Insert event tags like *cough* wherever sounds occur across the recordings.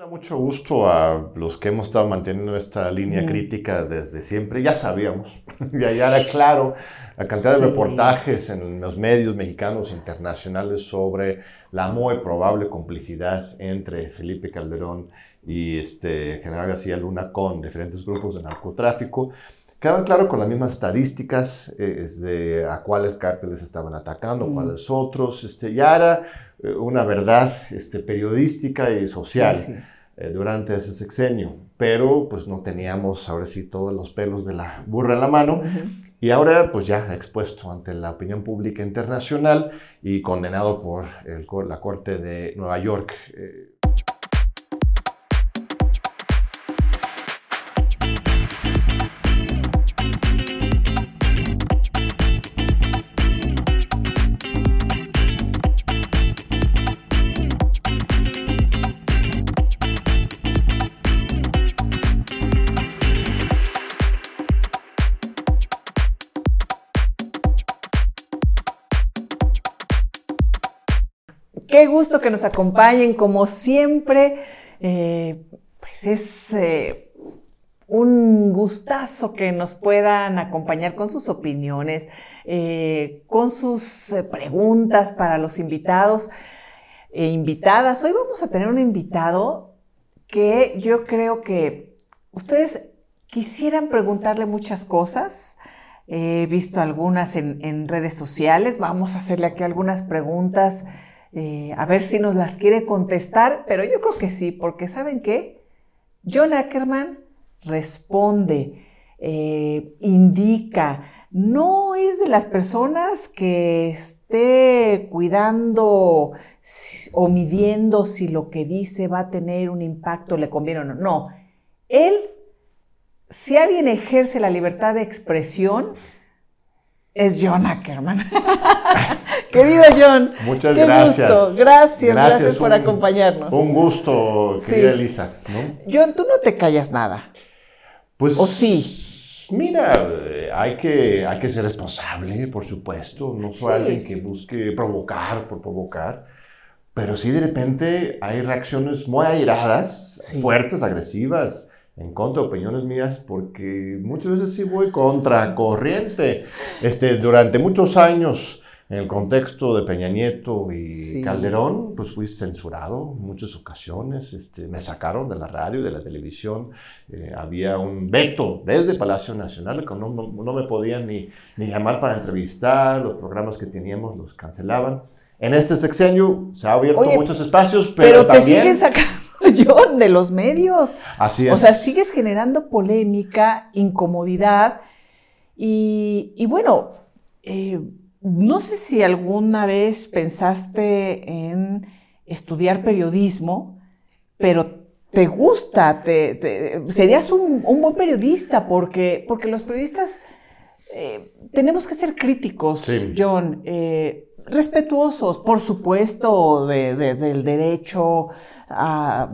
Da mucho gusto a los que hemos estado manteniendo esta línea crítica desde siempre. Ya sabíamos, *laughs* ya, ya, era claro la cantidad de reportajes en los medios mexicanos internacionales sobre la muy probable complicidad entre Felipe Calderón y este general García Luna con diferentes grupos de narcotráfico. Quedaban claro con las mismas estadísticas eh, de a cuáles cárteles estaban atacando, cuáles otros. Este, ya era una verdad este, periodística y social eh, durante ese sexenio, pero pues no teníamos ahora sí todos los pelos de la burra en la mano. Y ahora, pues ya expuesto ante la opinión pública internacional y condenado por el, la Corte de Nueva York. Eh, Qué gusto que nos acompañen, como siempre. Eh, pues es eh, un gustazo que nos puedan acompañar con sus opiniones, eh, con sus preguntas para los invitados e invitadas. Hoy vamos a tener un invitado que yo creo que ustedes quisieran preguntarle muchas cosas. He visto algunas en, en redes sociales. Vamos a hacerle aquí algunas preguntas eh, a ver si nos las quiere contestar, pero yo creo que sí, porque ¿saben qué? John Ackerman responde, eh, indica, no es de las personas que esté cuidando o midiendo si lo que dice va a tener un impacto, le conviene o no. No, él, si alguien ejerce la libertad de expresión, es John Ackerman. *laughs* Querido John. Muchas gracias. Gracias, gracias, por acompañarnos. Un gusto, querida Elisa. John, tú no te callas nada. Pues. ¿O sí? Mira, hay que, hay que ser responsable, por supuesto. No soy alguien que busque provocar por provocar. Pero sí, de repente hay reacciones muy airadas, fuertes, agresivas en contra de opiniones mías porque muchas veces sí voy contra corriente. Este, durante muchos años, en el contexto de Peña Nieto y Calderón, pues fui censurado en muchas ocasiones. Este, me sacaron de la radio y de la televisión. Eh, había un veto desde Palacio Nacional que no, no, me podían ni, ni llamar para entrevistar, los programas que teníamos los cancelaban. En este sexenio se ha abierto muchos espacios, pero, pero te siguen sacando *laughs* John, de los medios. Así es. O sea, sigues generando polémica, incomodidad. Y, bueno, eh, no sé si alguna vez pensaste en estudiar periodismo, pero te gusta, te, serías un, buen periodista porque, porque los periodistas eh, tenemos que ser críticos, John. Eh, respetuosos, por supuesto, del derecho a,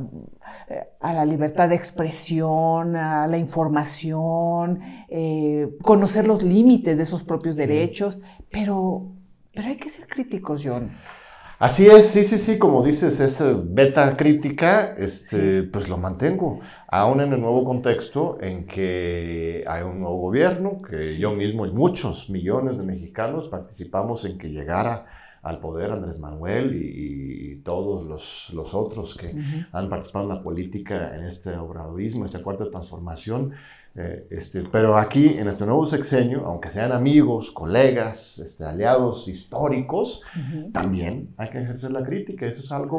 la libertad de expresión, a la información, eh, conocer los límites de esos propios derechos, pero, pero hay que ser críticos, John. Así es, sí, sí, sí, como dices, esa beta crítica, este, pues lo mantengo, aún en el nuevo contexto en que hay un nuevo gobierno, que yo mismo y muchos millones de mexicanos participamos en que llegara al poder Andrés Manuel y, todos los, los, otros que han participado en la política en este obradorismo, esta cuarta transformación, eh, este, pero aquí, en este nuevo sexenio, aunque sean amigos, colegas, este, aliados históricos, también hay que ejercer la crítica. Eso es algo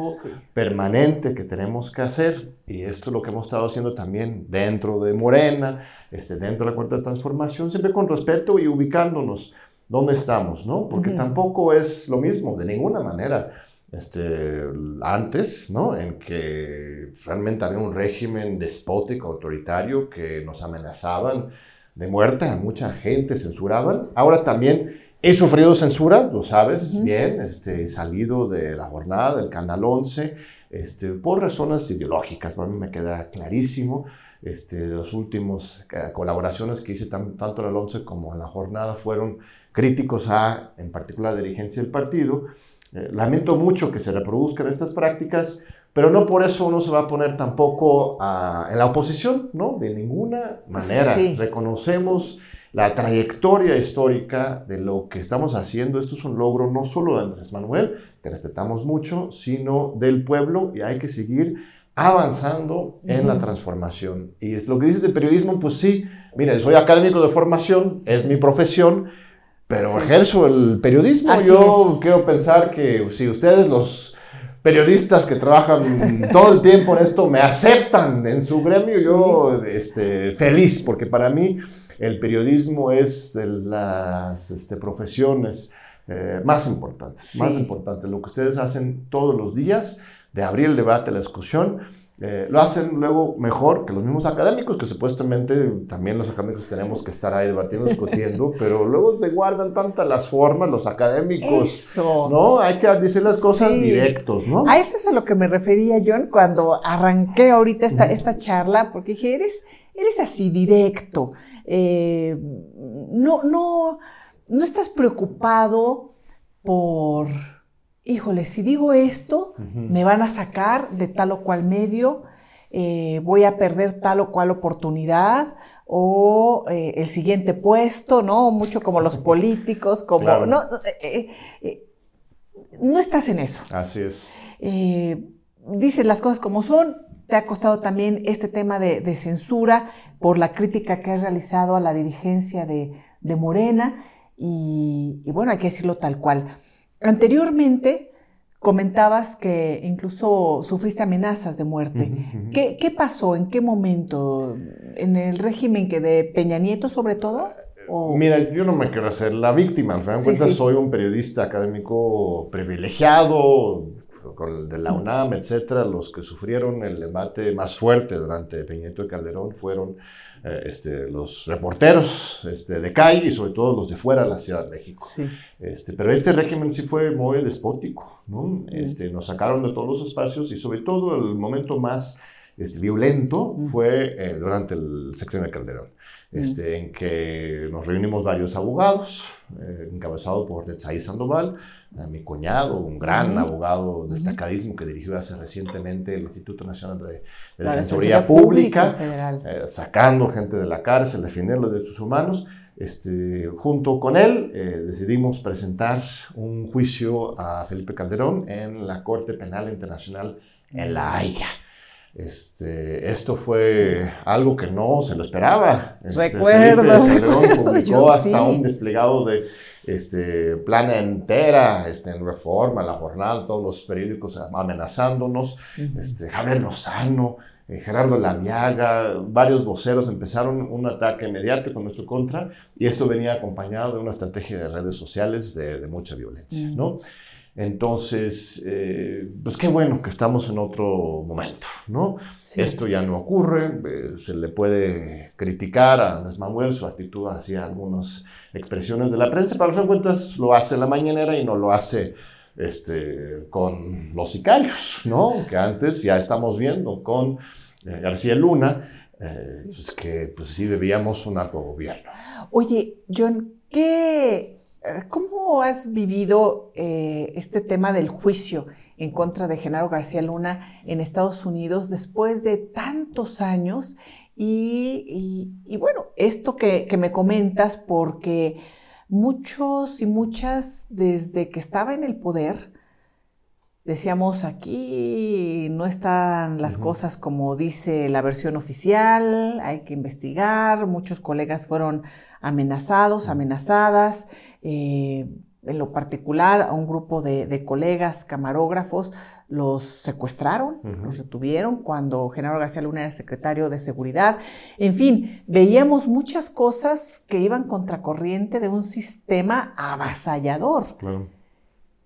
permanente que tenemos que hacer. Y esto es lo que hemos estado haciendo también dentro de Morena, este, dentro de la Cuarta Transformación, siempre con respeto y ubicándonos dónde estamos, ¿no? Porque tampoco es lo mismo, de ninguna manera este, antes, ¿no? En que realmente había un régimen despótico, autoritario, que nos amenazaban de muerte, a mucha gente censuraban. Ahora también he sufrido censura, lo sabes bien, este, he salido de la jornada del Canal 11 este, por razones ideológicas, para mí me queda clarísimo. Este, los últimos eh, colaboraciones que hice tanto en el 11 como en la jornada fueron críticos a, en particular, la dirigencia del partido, eh, lamento mucho que se reproduzcan estas prácticas pero no por eso uno se va a poner tampoco en la oposición, ¿no? De ninguna manera. Reconocemos la trayectoria histórica de lo que estamos haciendo. Esto es un logro no solo de Andrés Manuel, que respetamos mucho, sino del pueblo y hay que seguir avanzando en la transformación. Y es lo que dices de periodismo, pues sí, mire, soy académico de formación, es mi profesión, pero ejerzo el periodismo. Yo quiero pensar que si ustedes los periodistas que trabajan todo el tiempo en esto me aceptan en su gremio, yo este, feliz, porque para mí el periodismo es de las este, profesiones eh, más importantes, más importantes. Lo que ustedes hacen todos los días, de abrir el debate, la discusión, eh, lo hacen luego mejor que los mismos académicos, que supuestamente también los académicos tenemos que estar ahí debatiendo, discutiendo, *laughs* pero luego se guardan tantas las formas, los académicos. Eso. ¿No? Hay que decir las cosas directos, ¿no? A eso es a lo que me refería, John, cuando arranqué ahorita esta, esta charla, porque dije, eres, eres así directo. Eh, no, no, no estás preocupado por híjole, si digo esto, me van a sacar de tal o cual medio, eh, voy a perder tal o cual oportunidad o eh, el siguiente puesto, ¿no? Mucho como los *laughs* políticos, como... No, eh, no estás en eso. Así es. dices las cosas como son, te ha costado también este tema de, censura por la crítica que has realizado a la dirigencia de, Morena y, y, bueno, hay que decirlo tal cual. Anteriormente comentabas que incluso sufriste amenazas de muerte. ¿Qué, pasó? ¿En qué momento? ¿En el régimen que de Peña Nieto sobre todo? Mira, yo no me quiero hacer la víctima. Al final de soy un periodista académico privilegiado, de la UNAM, etcétera. Los que sufrieron el debate más fuerte durante Peña Nieto y Calderón fueron este, los reporteros este, de calle y sobre todo los de fuera de la Ciudad de México. Este, pero este régimen sí fue muy despótico, ¿no? Este, nos sacaron de todos los espacios y sobre todo el momento más este, violento fue eh, durante el sexenio de Calderón. Este, en que nos reunimos varios abogados, eh, encabezado por Netzaí Sandoval, mi cuñado, un gran abogado destacadísimo que dirigió hace recientemente el Instituto Nacional de, Defensoría Pública, eh, sacando gente de la cárcel, defendiendo los derechos humanos. Este, junto con él eh, decidimos presentar un juicio a Felipe Calderón en la Corte Penal Internacional en La Haya. Este, esto fue algo que no se lo esperaba. Este, Recuerdo. Calderón *laughs* publicó hasta un desplegado de este, plana entera este, en Reforma, La Jornal, todos los periódicos amenazándonos. este, Javier Lozano, eh, Gerardo Lamiaga, varios voceros empezaron un ataque mediático con nuestro contra y esto venía acompañado de una estrategia de redes sociales de, mucha violencia, ¿no? Entonces, eh, pues qué bueno que estamos en otro momento, ¿no? Esto ya no ocurre, eh, se le puede criticar a Andrés Manuel su actitud hacia algunas expresiones de la prensa, pero al fin de cuentas lo hace la mañanera y no lo hace este, con los sicarios, ¿no? Que antes ya estamos viendo con eh, García Luna, pues que pues sí debíamos un alto gobierno. Oye, John, ¿qué ¿Cómo has vivido eh, este tema del juicio en contra de Genaro García Luna en Estados Unidos después de tantos años? Y, bueno, esto que, que, me comentas, porque muchos y muchas desde que estaba en el poder, Decíamos, aquí no están las cosas como dice la versión oficial, hay que investigar, muchos colegas fueron amenazados, amenazadas, eh, en lo particular a un grupo de, colegas camarógrafos los secuestraron, los retuvieron cuando Genaro García Luna era secretario de Seguridad. En fin, veíamos muchas cosas que iban contracorriente de un sistema avasallador. Claro.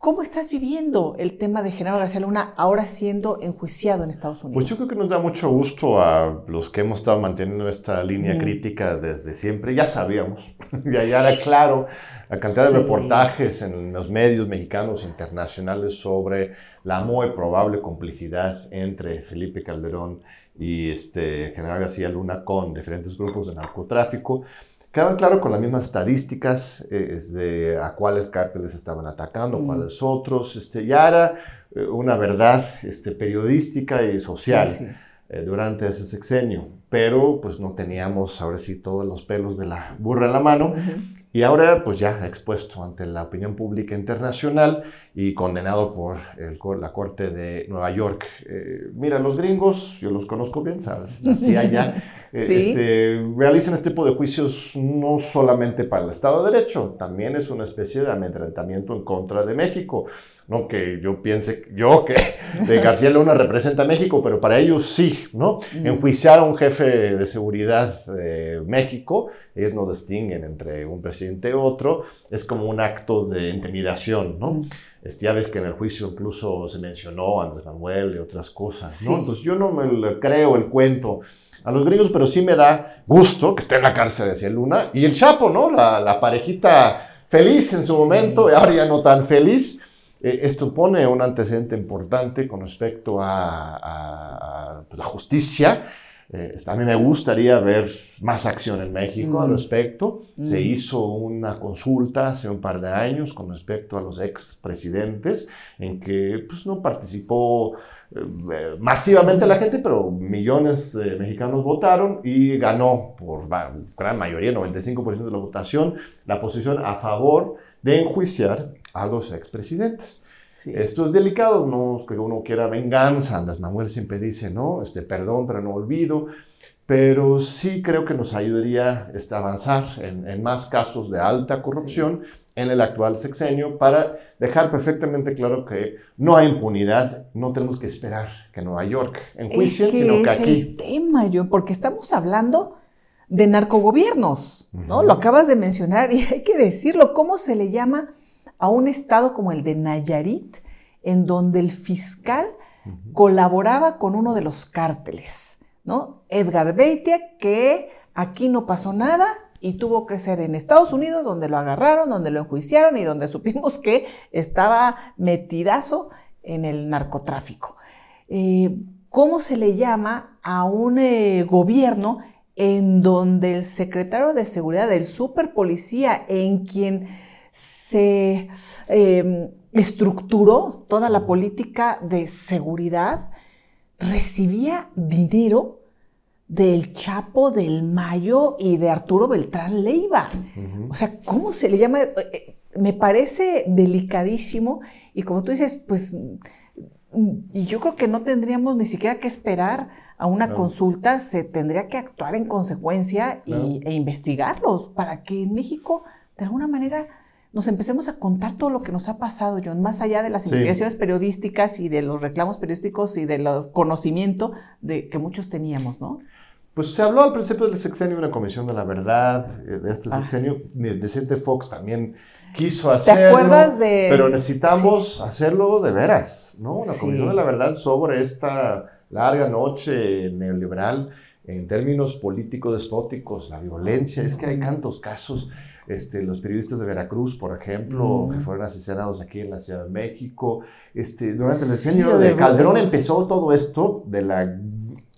¿Cómo estás viviendo el tema de Genaro García Luna ahora siendo enjuiciado en Estados Unidos? Pues yo creo que nos da mucho gusto a los que hemos estado manteniendo esta línea crítica desde siempre. Ya sabíamos, *laughs* ya, era claro la cantidad de reportajes en los medios mexicanos e internacionales sobre la muy probable complicidad entre Felipe Calderón y este General García Luna con diferentes grupos de narcotráfico. Quedaban claro con las mismas estadísticas eh, de a cuáles cárteles estaban atacando, cuáles otros. Este, ya era eh, una verdad este, periodística y social eh, durante ese sexenio, pero pues no teníamos ahora sí todos los pelos de la burra en la mano. Y ahora, pues ya expuesto ante la opinión pública internacional y condenado por el, la Corte de Nueva York. Eh, mira, los gringos, yo los conozco bien, ¿sabes? Así *laughs* allá, eh, este, realizan este tipo de juicios no solamente para el Estado de Derecho, también es una especie de amedrentamiento en contra de México. No que yo piense, yo que *laughs* de García Luna representa a México, pero para ellos sí, ¿no? Mm. Enjuiciar a un jefe de seguridad de México, ellos no distinguen entre un presidente y otro, es como un acto de intimidación, ¿no? Este, ya ves que en el juicio incluso se mencionó a Andrés Manuel y otras cosas, ¿no? Entonces yo no me creo el cuento a los gringos, pero sí me da gusto que esté en la cárcel García Luna y el Chapo, ¿no? La, la parejita feliz en su momento y ahora ya no tan feliz. Eh, esto pone un antecedente importante con respecto a, a, la justicia. Eh, a mí me gustaría ver más acción en México al respecto. Se hizo una consulta hace un par de años con respecto a los expresidentes en que pues, no participó eh, masivamente la gente, pero millones de mexicanos votaron y ganó por gran mayoría, 95% de la votación, la posición a favor de enjuiciar a los expresidentes. Esto es delicado, no es que uno quiera venganza, Andrés Manuel siempre dice, ¿no? Este, perdón, pero no olvido, pero sí creo que nos ayudaría este, avanzar en, más casos de alta corrupción en el actual sexenio para dejar perfectamente claro que no hay impunidad, no tenemos que esperar que Nueva York enjuicie, sino que es aquí... el tema, yo, porque estamos hablando de narcogobiernos, ¿no? Lo acabas de mencionar y *laughs* hay que decirlo, ¿cómo se le llama a un estado como el de Nayarit, en donde el fiscal colaboraba con uno de los cárteles, ¿no? Edgar Beitia, que aquí no pasó nada y tuvo que ser en Estados Unidos, donde lo agarraron, donde lo enjuiciaron y donde *laughs* supimos que estaba metidazo en el narcotráfico. Eh, ¿Cómo se le llama a un eh, gobierno en donde el secretario de seguridad del superpolicía, en quien se em, estructuró toda la política de seguridad, recibía dinero del Chapo, del Mayo y de Arturo Beltrán Leiva. O sea, ¿cómo se le llama? Eh, eh, me parece delicadísimo y como tú dices, pues, y yo creo que no tendríamos ni siquiera que esperar a una consulta, se tendría que actuar en consecuencia e investigarlos para que en México, de alguna manera, nos empecemos a contar todo lo que nos ha pasado, John, más allá de las investigaciones periodísticas y de los reclamos periodísticos y de los conocimientos de, que muchos teníamos, ¿no? Pues se habló al principio del sexenio una comisión de la verdad, eh, de este ah. sexenio. Vicente Fox también quiso hacerlo. ¿Te acuerdas de...? Pero necesitamos hacerlo de veras, ¿no? Una comisión de la verdad sobre esta larga noche neoliberal en términos políticos despóticos, la violencia. Es que hay tantos casos. Este, los periodistas de Veracruz, por ejemplo, que fueron asesinados aquí en la Ciudad de México. Este, durante el sexenio de Calderón empezó todo esto de la,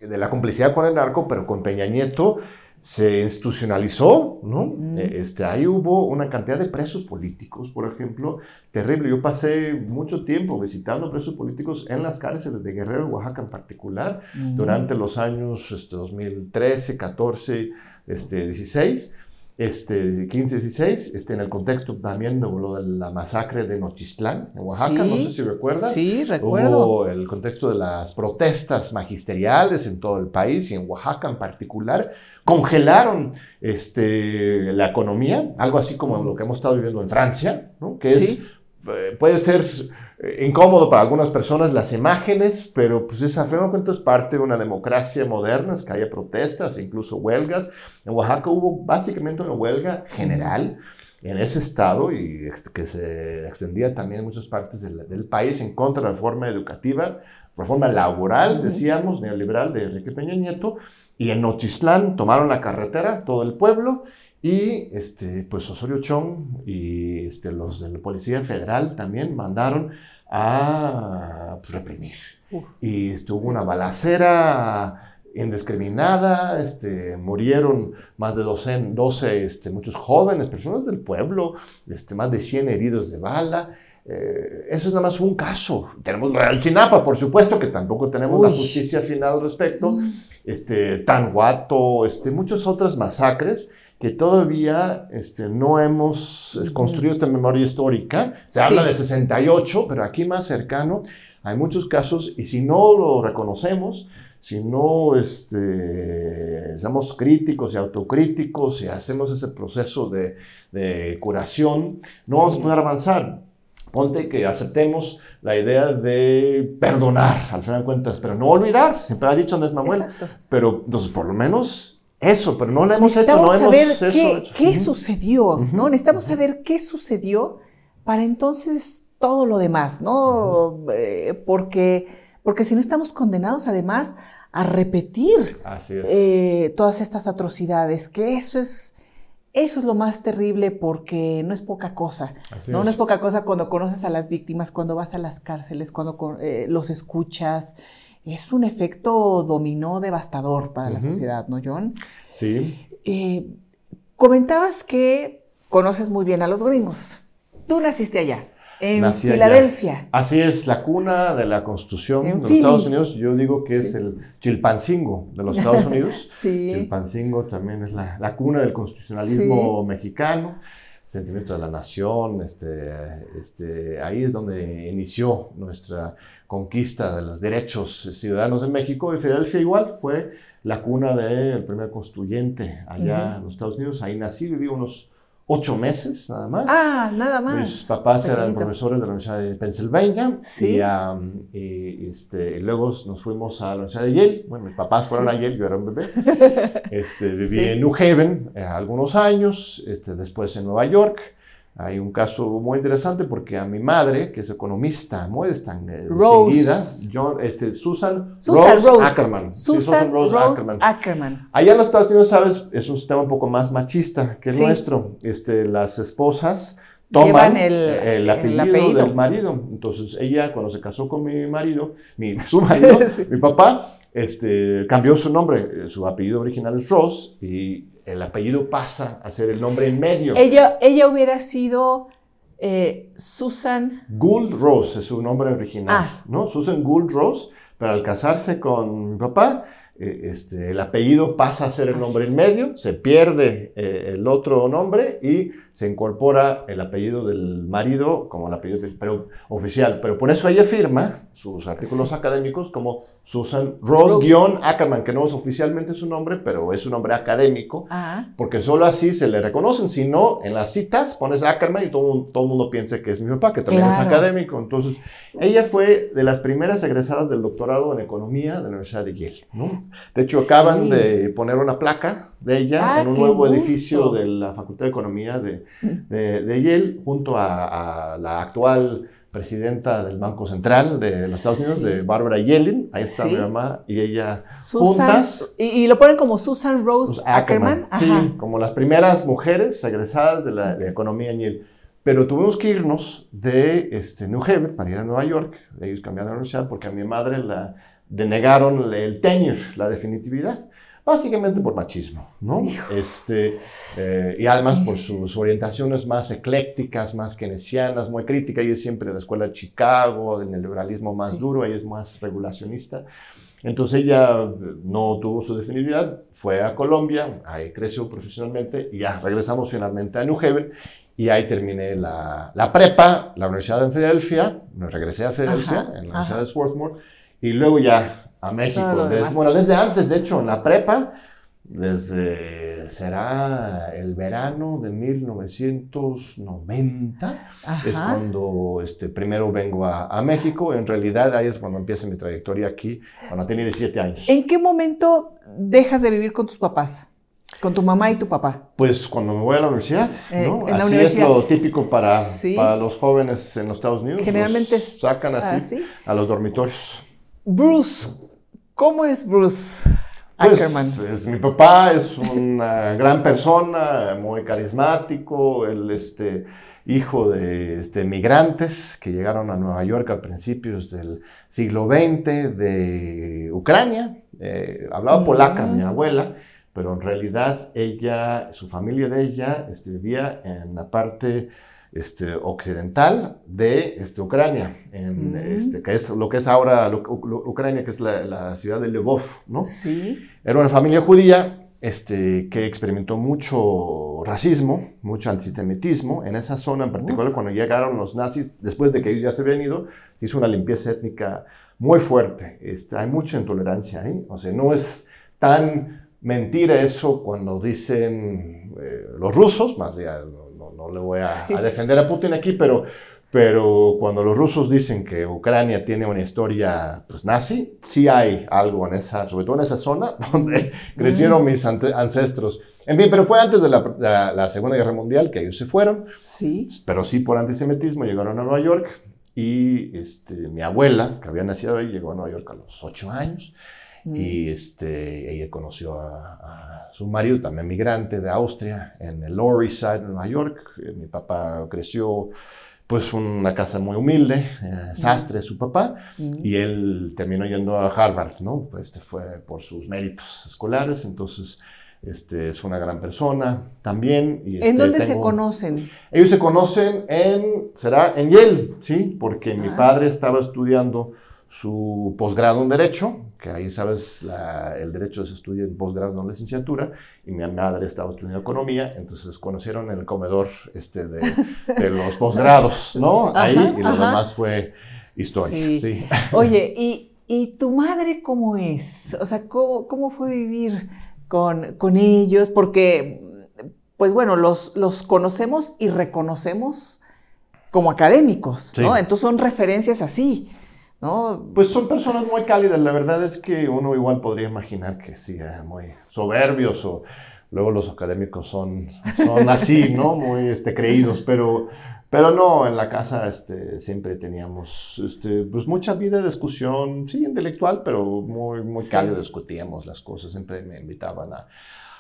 de la complicidad con el narco, pero con Peña Nieto se institucionalizó, ¿no? E, este, ahí hubo una cantidad de presos políticos, por ejemplo, terrible. Yo pasé mucho tiempo visitando presos políticos en las cárceles de Guerrero, Oaxaca en particular, durante los años este, 2013, 14, este, 16 este, 15, 16, este, en el contexto también de lo de la masacre de Nochistlán, en Oaxaca, no sé si recuerdas. Sí, recuerdo. Hubo el contexto de las protestas magisteriales en todo el país y en Oaxaca en particular, congelaron este, la economía, algo así como lo que hemos estado viviendo en Francia, ¿no? que es, eh, puede ser incómodo para algunas personas las imágenes, pero pues esa fe cuento es parte de una democracia moderna, es que haya protestas, incluso huelgas. En Oaxaca hubo básicamente una huelga general en ese estado y que se extendía también en muchas partes del, del país en contra de la reforma educativa, reforma laboral, decíamos, neoliberal de Enrique Peña Nieto, y en Nochistlán tomaron la carretera, todo el pueblo, y este, pues Osorio Chong y este, los de la Policía Federal también mandaron a pues, reprimir. Y estuvo una balacera indiscriminada, este, murieron más de 12, este, muchos jóvenes, personas del pueblo, este, más de 100 heridos de bala. eh, eso es nada más un caso. Tenemos lo del Chinapa, por supuesto, que tampoco tenemos la justicia final al respecto. Mm. Este, Tanguato, este, muchas otras masacres que todavía este, no hemos construido esta memoria histórica. Se habla de 68, pero aquí más cercano hay muchos casos y si no lo reconocemos, si no este, somos críticos y autocríticos y hacemos ese proceso de, de curación, no vamos a poder avanzar. Ponte que aceptemos la idea de perdonar, al final de cuentas, pero no olvidar, siempre ha dicho Andrés Manuel. Pero entonces, por lo menos eso, pero no lo hemos hecho, no saber hemos qué, qué sucedió, ¿no? Necesitamos saber qué sucedió para entonces todo lo demás, ¿no? Eh, porque, porque si no estamos condenados además a repetir eh, todas estas atrocidades, que eso es eso es lo más terrible porque no es poca cosa. ¿no? Es. no es poca cosa cuando conoces a las víctimas, cuando vas a las cárceles, cuando eh, los escuchas. Es un efecto dominó devastador para la sociedad, ¿no, John? Sí. Eh, comentabas que conoces muy bien a los gringos. Tú naciste allá. En Filadelfia. Así es, la cuna de la Constitución de los Estados Unidos. Yo digo que es el Chilpancingo de los Estados Unidos. *laughs* sí. Chilpancingo también es la, cuna del constitucionalismo mexicano, sentimiento de la nación. Este, este, ahí es donde inició nuestra conquista de los derechos ciudadanos en México. Y Filadelfia igual fue la cuna del primer constituyente allá en los Estados Unidos. Ahí nací, viví unos ocho meses nada más. Ah, nada más. Mis papás eran profesores de la Universidad de Pennsylvania. Sí. Y, este, luego nos fuimos a la Universidad de Yale. Bueno, mis papás fueron a Yale, yo era un bebé. *laughs* Este, viví en New Haven eh, algunos años, este, después en Nueva York. Hay un caso muy interesante porque a mi madre, que es economista muy distinguida, John, este, Susan, Rose, Ackerman. Susan, Rose, Ackerman. Allá en los Estados Unidos, ¿sabes? Es un sistema un poco más machista que el nuestro. Este, las esposas toman el, apellido, del marido. Entonces, ella, cuando se casó con mi marido, mi, su marido, *laughs* mi papá, este, cambió su nombre. Su apellido original es Rose y el apellido pasa a ser el nombre en medio. Ella, ella hubiera sido eh, Susan. Gould Rose es su nombre original, ah. ¿no? Susan Gould Rose, pero al casarse con mi papá, eh, este, el apellido pasa a ser el nombre en medio, se pierde eh, el otro nombre y se incorpora el apellido del marido como el apellido oficial. Pero por eso ella firma sus artículos académicos como Susan Rose-Ackerman, que no es oficialmente su nombre, pero es su nombre académico, porque solo así se le reconocen. Si no, en las citas pones Ackerman y todo, todo el mundo piensa que es mi papá, que también es académico. Entonces, ella fue de las primeras egresadas del doctorado en economía de la Universidad de Yale. ¿no? De hecho, acaban de poner una placa de ella ah, en un nuevo edificio de la Facultad de Economía de, de, Yale, junto a, a la actual presidenta del Banco Central de los Estados Unidos, de Barbara Yellen. Ahí está mi mamá y ella juntas. Y, lo ponen como Susan Rose Ackerman. Sí, como las primeras mujeres egresadas de la economía en Yale. Pero tuvimos que irnos de este, New Haven para ir a Nueva York. Ellos cambiaron de universidad porque a mi madre la denegaron el tenure, la definitividad básicamente por machismo, ¿no? Este, eh, y además por sus orientaciones más eclécticas, más keynesianas, muy críticas. Ella es siempre de la escuela de Chicago, del liberalismo más duro, ella es más regulacionista. Entonces ella no tuvo su definibilidad, fue a Colombia, ahí creció profesionalmente y ya regresamos finalmente a New Haven y ahí terminé la, la prepa, la Universidad de Filadelfia, me regresé a Filadelfia, en la Universidad de Swarthmore, y luego ya a México. Desde, bueno, desde antes, de hecho, en la prepa, desde será el verano de 1990, es cuando este, primero vengo a, México. En realidad, ahí es cuando empieza mi trayectoria aquí, cuando tenía 17 años. ¿En qué momento dejas de vivir con tus papás? ¿Con tu mamá y tu papá? Pues cuando me voy a la universidad, eh, ¿no? así es lo típico para, para, los jóvenes en los Estados Unidos. Generalmente sacan así a los dormitorios. Bruce, ¿Cómo es Bruce pues, Ackerman? mi papá es una *laughs* gran persona, muy carismático, él este, hijo de este, migrantes que llegaron a Nueva York a principios del siglo XX de Ucrania. Eh, hablaba polaca mi abuela, pero en realidad ella, su familia de ella, vivía en la parte este, occidental de este, Ucrania, en, este, que es lo que es ahora lo- lo- Ucrania, que es la, la ciudad de Lvov, ¿no? Sí. Era una familia judía este, que experimentó mucho racismo, mucho antisemitismo en esa zona, en particular cuando llegaron los nazis, después de que ellos ya se habían ido, se hizo una limpieza étnica muy fuerte. Este, hay mucha intolerancia ahí, o sea, no es tan mentira eso cuando dicen eh, los rusos, más allá, no, no- le voy a, Sí. a defender a Putin aquí, pero, pero cuando los rusos dicen que Ucrania tiene una historia pues, nazi, sí hay algo en esa, sobre todo en esa zona *laughs* donde crecieron mis ancestros. En fin, pero fue antes de la, la- la Segunda Guerra Mundial que ellos se fueron, Sí. pero sí por antisemitismo llegaron a Nueva York y este, mi abuela, que había nacido ahí, llegó a Nueva York a los ocho años. Mm. Y este, ella conoció a, a su marido, también migrante de Austria, en el Lower East Side de Nueva York. Eh, Mi papá creció, pues, una casa muy humilde, eh, sastre su papá, Mm. y él terminó yendo a Harvard, ¿no? Pues este fue por sus méritos escolares, entonces este, es una gran persona también. y, ¿En este, dónde se tengo- conocen? ellos se conocen en, será en Yale, ¿sí? Porque mi Ah. padre estaba estudiando su posgrado en Derecho, que ahí sabes, la- el Derecho se estudia en posgrado, no en licenciatura, y mi madre estaba estudiando Economía, entonces conocieron en el comedor este, de, de los *laughs* posgrados, ¿no? Ahí, Ajá, y lo ajá. demás fue historia, Sí. sí. *laughs* Oye, ¿y, y tu madre cómo es? O sea, ¿cómo, cómo fue vivir con, con ellos? Porque, pues bueno, los, los conocemos y reconocemos como académicos, ¿no? Sí. Entonces son referencias así, ¿no? Pues son personas muy cálidas. La verdad es que uno igual podría imaginar que sí, eh, muy soberbios o luego los académicos son, son así, ¿no? *laughs* Muy este, creídos, pero, pero no, en la casa este, siempre teníamos este, pues mucha vida de discusión, sí, intelectual, pero muy, muy Sí. cálido, discutíamos las cosas, siempre me invitaban a,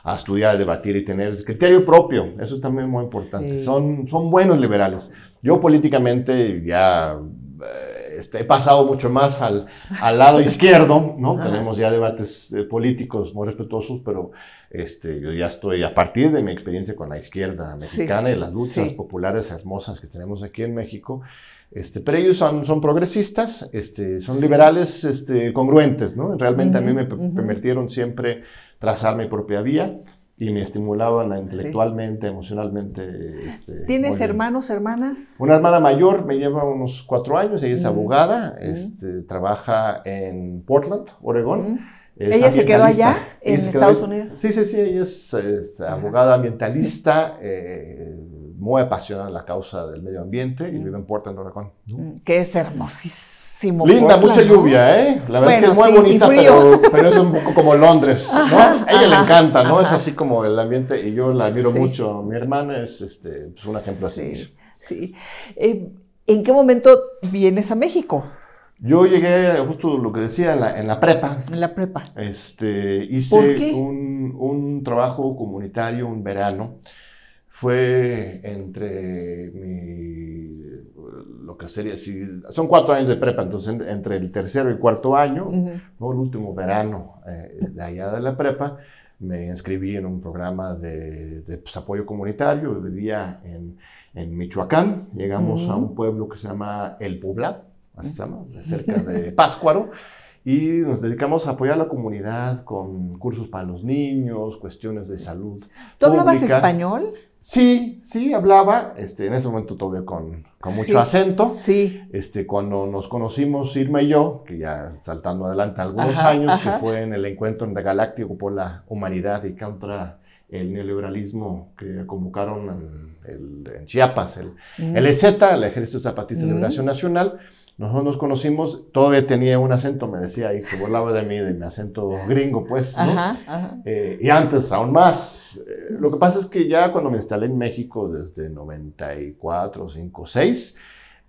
a estudiar, a debatir y tener criterio propio, eso también es muy importante. Sí. Son, son buenos liberales. Yo políticamente ya eh, este, he pasado mucho más al, al lado izquierdo, ¿no? Ajá. Tenemos ya debates eh, políticos muy respetuosos, pero este, yo ya estoy, a partir de mi experiencia con la izquierda mexicana y las luchas sí. populares hermosas que tenemos aquí en México, este, pero ellos son, son progresistas, este, son liberales este, congruentes, ¿no? Realmente a mí me Ujú, ujú. permitieron siempre trazar mi propia vía y me estimulaban intelectualmente, emocionalmente. Este, ¿Tienes hermanos, hermanas? Una hermana mayor me lleva unos cuatro años, ella es abogada, este, trabaja en Portland, Oregón. Es ¿Ella se quedó allá, en quedó Estados ahí. Unidos? Sí, sí, sí, ella es, abogada ambientalista, eh, muy apasionada en la causa del medio ambiente y vive en Portland, Oregón. Mm, Que es hermosísimo. Linda, Portland, mucha lluvia, ¿eh? La verdad Bueno, es que es muy sí, bonita, pero, pero es un poco como Londres, ¿no? Ajá, a ella le encanta, ¿no? Es así como el ambiente, y yo la admiro Sí. mucho. Mi hermana es este, pues, un ejemplo así. Sí, sí. Eh, ¿En qué momento vienes a México? Yo llegué, justo lo que decía, en la, en la prepa. En la prepa. Este, ¿Por hice qué? un, un trabajo comunitario, un verano. Fue entre mi, lo que sería, si, son cuatro años de prepa, entonces en- entre el tercero y cuarto año, Ujú. ¿no? el último verano eh, de allá de la prepa, me inscribí en un programa de, de, pues, apoyo comunitario. Vivía en, en Michoacán. Llegamos a Ujú. un pueblo que se llama El Poblado, así se llama, cerca de *laughs* Páscuaro. Y nos dedicamos a apoyar a la comunidad con cursos para los niños, cuestiones de salud. ¿Tú hablabas pública. español? Sí, sí, hablaba. Este, en ese momento todavía con, con mucho Sí. acento. Sí. Este, cuando nos conocimos Irma y yo, que ya saltando adelante algunos Ajá, años, ajá. que fue en el encuentro intergaláctico por la humanidad y contra el neoliberalismo que convocaron en, el- en Chiapas, el, Mm. el EZ, el Ejército Zapatista de Mm. Liberación Nacional. Nosotros nos conocimos, todavía tenía un acento, me decía ahí, se burlaba de mí, de mi acento gringo, pues, ¿no? Ajá, ajá. Eh, y antes aún más. Eh, lo que pasa es que ya cuando me instalé en México desde 94, 5, 6,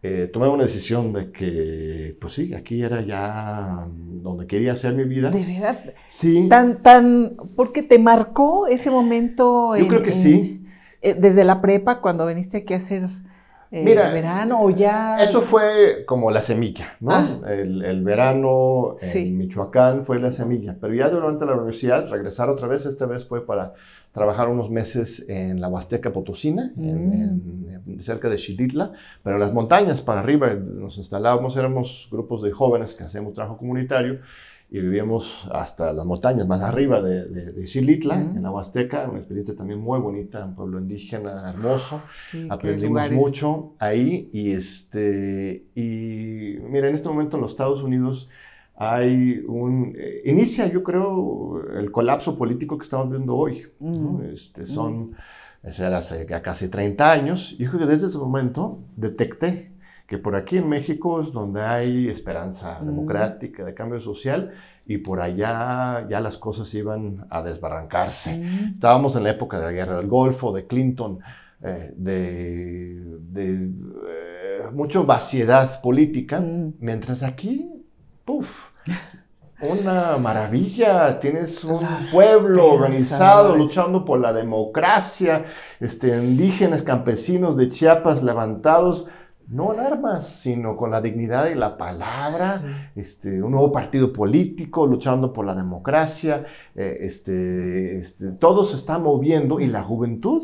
eh, tomé una decisión de que, pues sí, aquí era ya donde quería hacer mi vida. De verdad. Sí, Tan, tan, porque te marcó ese momento. yo en- creo que en- sí. eh, desde la prepa, cuando viniste aquí a hacer eh, Mira, verano o ya... Eso fue como la semilla, ¿no? Ah. El, verano en Michoacán fue la semilla, pero ya durante la universidad regresar otra vez, esta vez fue para trabajar unos meses en la Huasteca Potosina, mm. cerca de Xilitla, pero en las montañas para arriba nos instalábamos, éramos grupos de jóvenes que hacíamos trabajo comunitario y vivíamos hasta las montañas más arriba de, de, Xilitla, en la Huasteca, una experiencia también muy bonita, un pueblo indígena hermoso, aprendimos mucho ahí y este, y mira, en este momento en los Estados Unidos hay un, eh, inicia yo creo el colapso político que estamos viendo hoy, este, son, ese era hace casi 30 años, y yo creo que desde ese momento detecté que por aquí en México es donde hay esperanza mm. democrática, de cambio social, y por allá ya las cosas iban a desbarrancarse. Mm. Estábamos en la época de la Guerra del Golfo, de Clinton, eh, de, de eh, mucha vaciedad política, mm. mientras aquí, puff, una maravilla, tienes un pueblo organizado luchando por la democracia, este, indígenas, campesinos de Chiapas levantados no en armas, sino con la dignidad y la palabra, este, un nuevo partido político luchando por la democracia, eh, este, este, todo se está moviendo y la juventud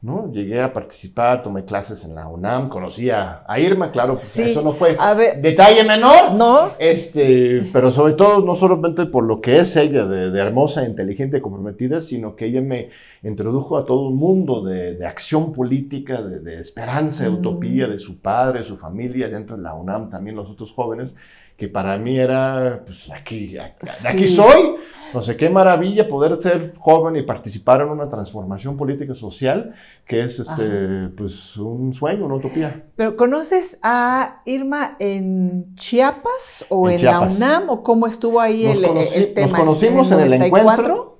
¿no? Llegué a participar, tomé clases en la UNAM, conocí a, Irma, claro, eso no fue detalle menor, ¿no? Este, pero sobre todo, no solamente por lo que es ella, de, hermosa, inteligente, comprometida, sino que ella me introdujo a todo un mundo de, acción política, de, esperanza, de utopía, de su padre, su familia, dentro de la UNAM, también los otros jóvenes, que para mí era, pues aquí, aquí, soy. No sé, qué maravilla poder ser joven y participar en una transformación política social, que es este, pues un sueño, una utopía. Pero ¿conoces a Irma en Chiapas o en, la UNAM o cómo estuvo ahí el, tema? Nos conocimos en el, encuentro.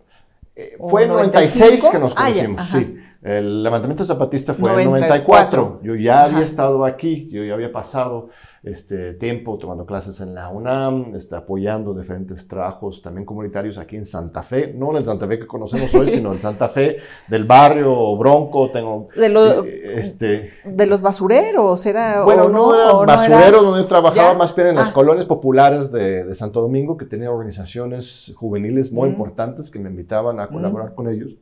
Eh, fue en 96 que nos ah, conocimos, sí. El levantamiento zapatista fue en 94. Yo ya había estado aquí, yo ya había pasado este, tiempo tomando clases en la UNAM, este, apoyando diferentes trabajos también comunitarios aquí en Santa Fe, no en el Santa Fe que conocemos hoy, *laughs* sino en Santa Fe del barrio Bronco, tengo... De, eh, este, de los basureros, era... Bueno, no, era basureros donde yo trabajaba más bien en las ah. colonias populares de, Santo Domingo, que tenía organizaciones juveniles muy mm. importantes que me invitaban a mm. colaborar con ellos.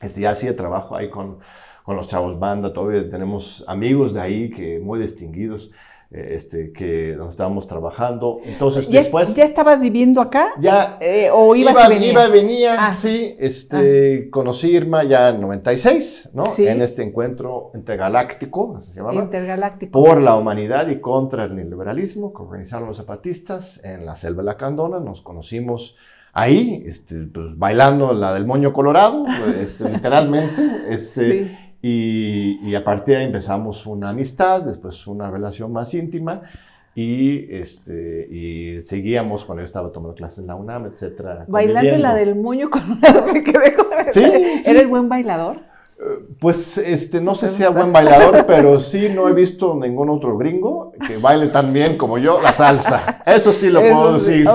Este, ya hacía trabajo ahí con, con los chavos banda, todavía tenemos amigos de ahí que muy distinguidos. Eh, este, que donde estábamos trabajando. Entonces, ¿Ya, después... ¿Ya estabas viviendo acá? Ya. Eh, ¿O ibas iba, y venías? Iba, venía, ah. sí. Este, ah. Conocí Irma ya en 96, ¿no? En este encuentro intergaláctico, así se llamaba. Intergaláctico. Por la humanidad y contra el neoliberalismo que organizaron los zapatistas en la selva de la Candona. Nos conocimos ahí, este, pues, bailando la del moño colorado, este, *laughs* literalmente. Este, sí y, a partir de ahí empezamos una amistad, después una relación más íntima y, este, y seguíamos cuando yo estaba tomando clases en la UNAM, etc. Bailando la del moño con *laughs* me quedé con ¿Sí? ¿Eres buen bailador? Pues este, no sé si sea buen bailador, *laughs* pero sí no he visto ningún otro gringo que baile tan bien como yo la salsa. Eso sí lo puedo decir.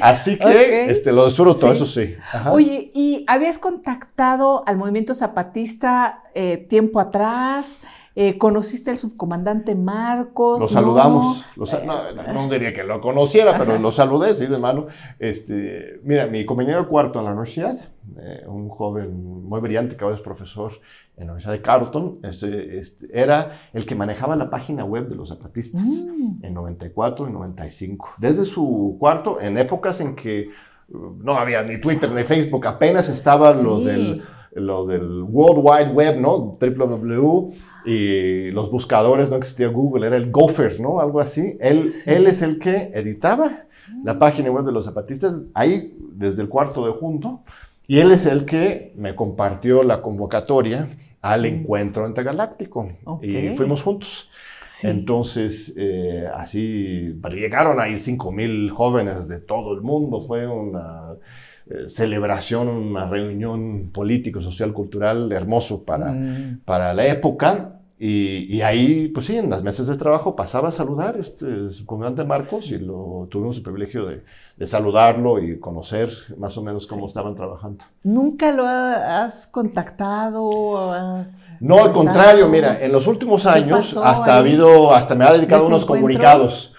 Así que este, lo disfruto, eso sí. Oye, ¿y habías contactado al movimiento zapatista eh, tiempo atrás? Eh, ¿Conociste al subcomandante Marcos? Lo saludamos. no, diría que lo conociera, pero lo saludé, sí, de mano. Este, mira, mi compañero cuarto en la universidad, eh, un joven muy brillante que ahora es profesor en la Universidad de Carleton, este, este, era el que manejaba la página web de los zapatistas mm. en 94 y 95. Desde su cuarto, en épocas en que uh, no había ni Twitter ni Facebook, apenas estaba lo del lo del World Wide Web, ¿no? www y los buscadores, no existía Google, era el Gopher, ¿no? Algo así. Él, él es el que editaba la página web de los zapatistas ahí desde el cuarto de junto y él es el que me compartió la convocatoria al encuentro intergaláctico y fuimos juntos. Entonces, eh, así llegaron ahí 5 mil jóvenes de todo el mundo, fue una celebración, una reunión político, social, cultural hermoso para, mm. para la época. Y, ahí, pues sí, en las mesas de trabajo pasaba a saludar este comandante Marcos y lo, tuvimos el privilegio de, de, saludarlo y conocer más o menos cómo estaban trabajando. ¿Nunca lo has contactado? Has no, al contrario, mira, en los últimos años hasta ha habido, hasta me ha dedicado unos comunicados.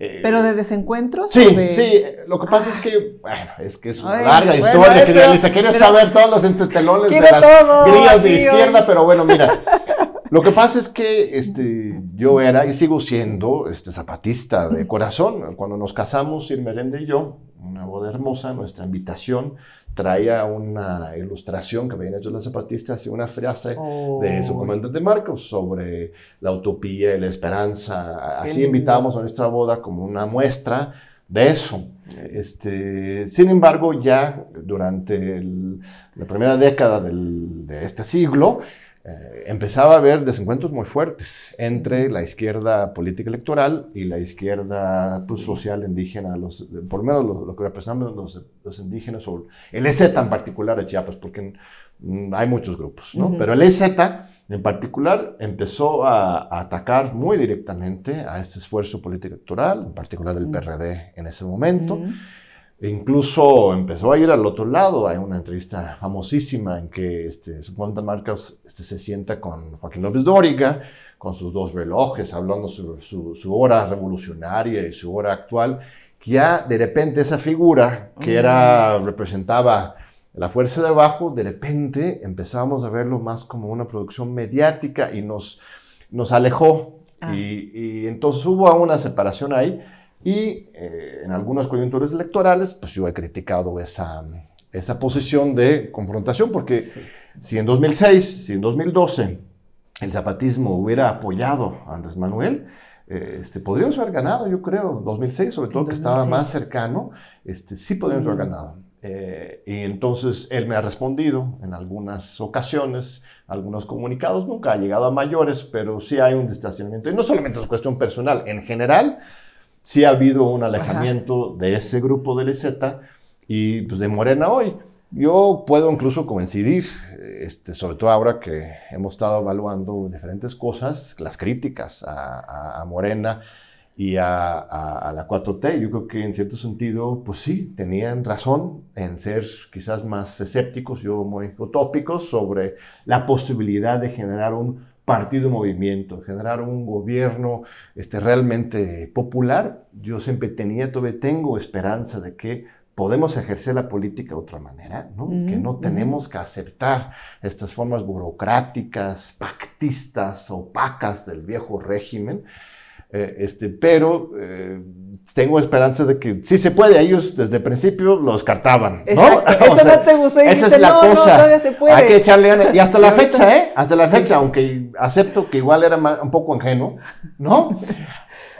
Eh, ¿Pero de desencuentros? Sí, sí. Lo que pasa es que, bueno, es que es una larga historia. que pero, quieres saber todos los entretelones de las grillas de izquierda, pero bueno, mira. *laughs* Lo que pasa es que este, yo era y sigo siendo este, zapatista de corazón. Cuando nos casamos, Irmerende y yo, una boda hermosa, nuestra invitación traía una ilustración que habían hecho los zapatistas y una frase de su oh. comandante Marcos sobre la utopía y la esperanza. Así invitamos a nuestra boda como una muestra de eso. Este, sin embargo, ya durante la primera década de este siglo, eh, empezaba a haber desencuentros muy fuertes entre la izquierda política electoral y la izquierda pues, social indígena, los, por lo menos lo, que representan los, los, indígenas, o el EZ en particular de Chiapas, porque mm, hay muchos grupos, ¿no? Pero el EZ en particular empezó a, atacar muy directamente a este esfuerzo político electoral, en particular del PRD en ese momento. Incluso empezó a ir al otro lado. Hay una entrevista famosísima en que este, Juan Marcos este, se sienta con Joaquín López Dóriga, con sus dos relojes, hablando sobre su, hora revolucionaria y su hora actual, que ya de repente esa figura que era, representaba la fuerza de abajo, de repente empezamos a verlo más como una producción mediática y nos, nos alejó. Ah. Y, y entonces hubo una separación ahí y eh, en algunas coyunturas electorales, pues yo he criticado esa, esa posición de confrontación, porque si en 2006, si en 2012 el zapatismo hubiera apoyado a Andrés Manuel, eh, este, podríamos haber ganado, yo creo, 2006, sobre todo que estaba más cercano, este, sí podríamos haber mm. ganado. Eh, y entonces él me ha respondido en algunas ocasiones, algunos comunicados, nunca ha llegado a mayores, pero sí hay un distanciamiento. Y no solamente es cuestión personal, en general, sí ha habido un alejamiento de ese grupo del EZ y pues, de Morena hoy. Yo puedo incluso coincidir, este, sobre todo ahora que hemos estado evaluando diferentes cosas, las críticas a, Morena y a, a, la 4T. Yo creo que en cierto sentido, pues sí, tenían razón en ser quizás más escépticos, yo muy utópicos, sobre la posibilidad de generar un partido movimiento, generar un gobierno este, realmente popular, yo siempre tenía, todavía tengo esperanza de que podemos ejercer la política de otra manera, ¿no? que no tenemos que aceptar estas formas burocráticas, pactistas, opacas del viejo régimen, eh, este, pero eh, tengo esperanza de que sí se puede. Ellos desde el principio lo descartaban. ¿no? *laughs* Eso no te gustó. esa es la cosa. Hay que echarle ganas. Y hasta la *laughs* fecha, ¿eh? Hasta la fecha, aunque acepto que igual era un poco ingenuo, ¿no? *laughs*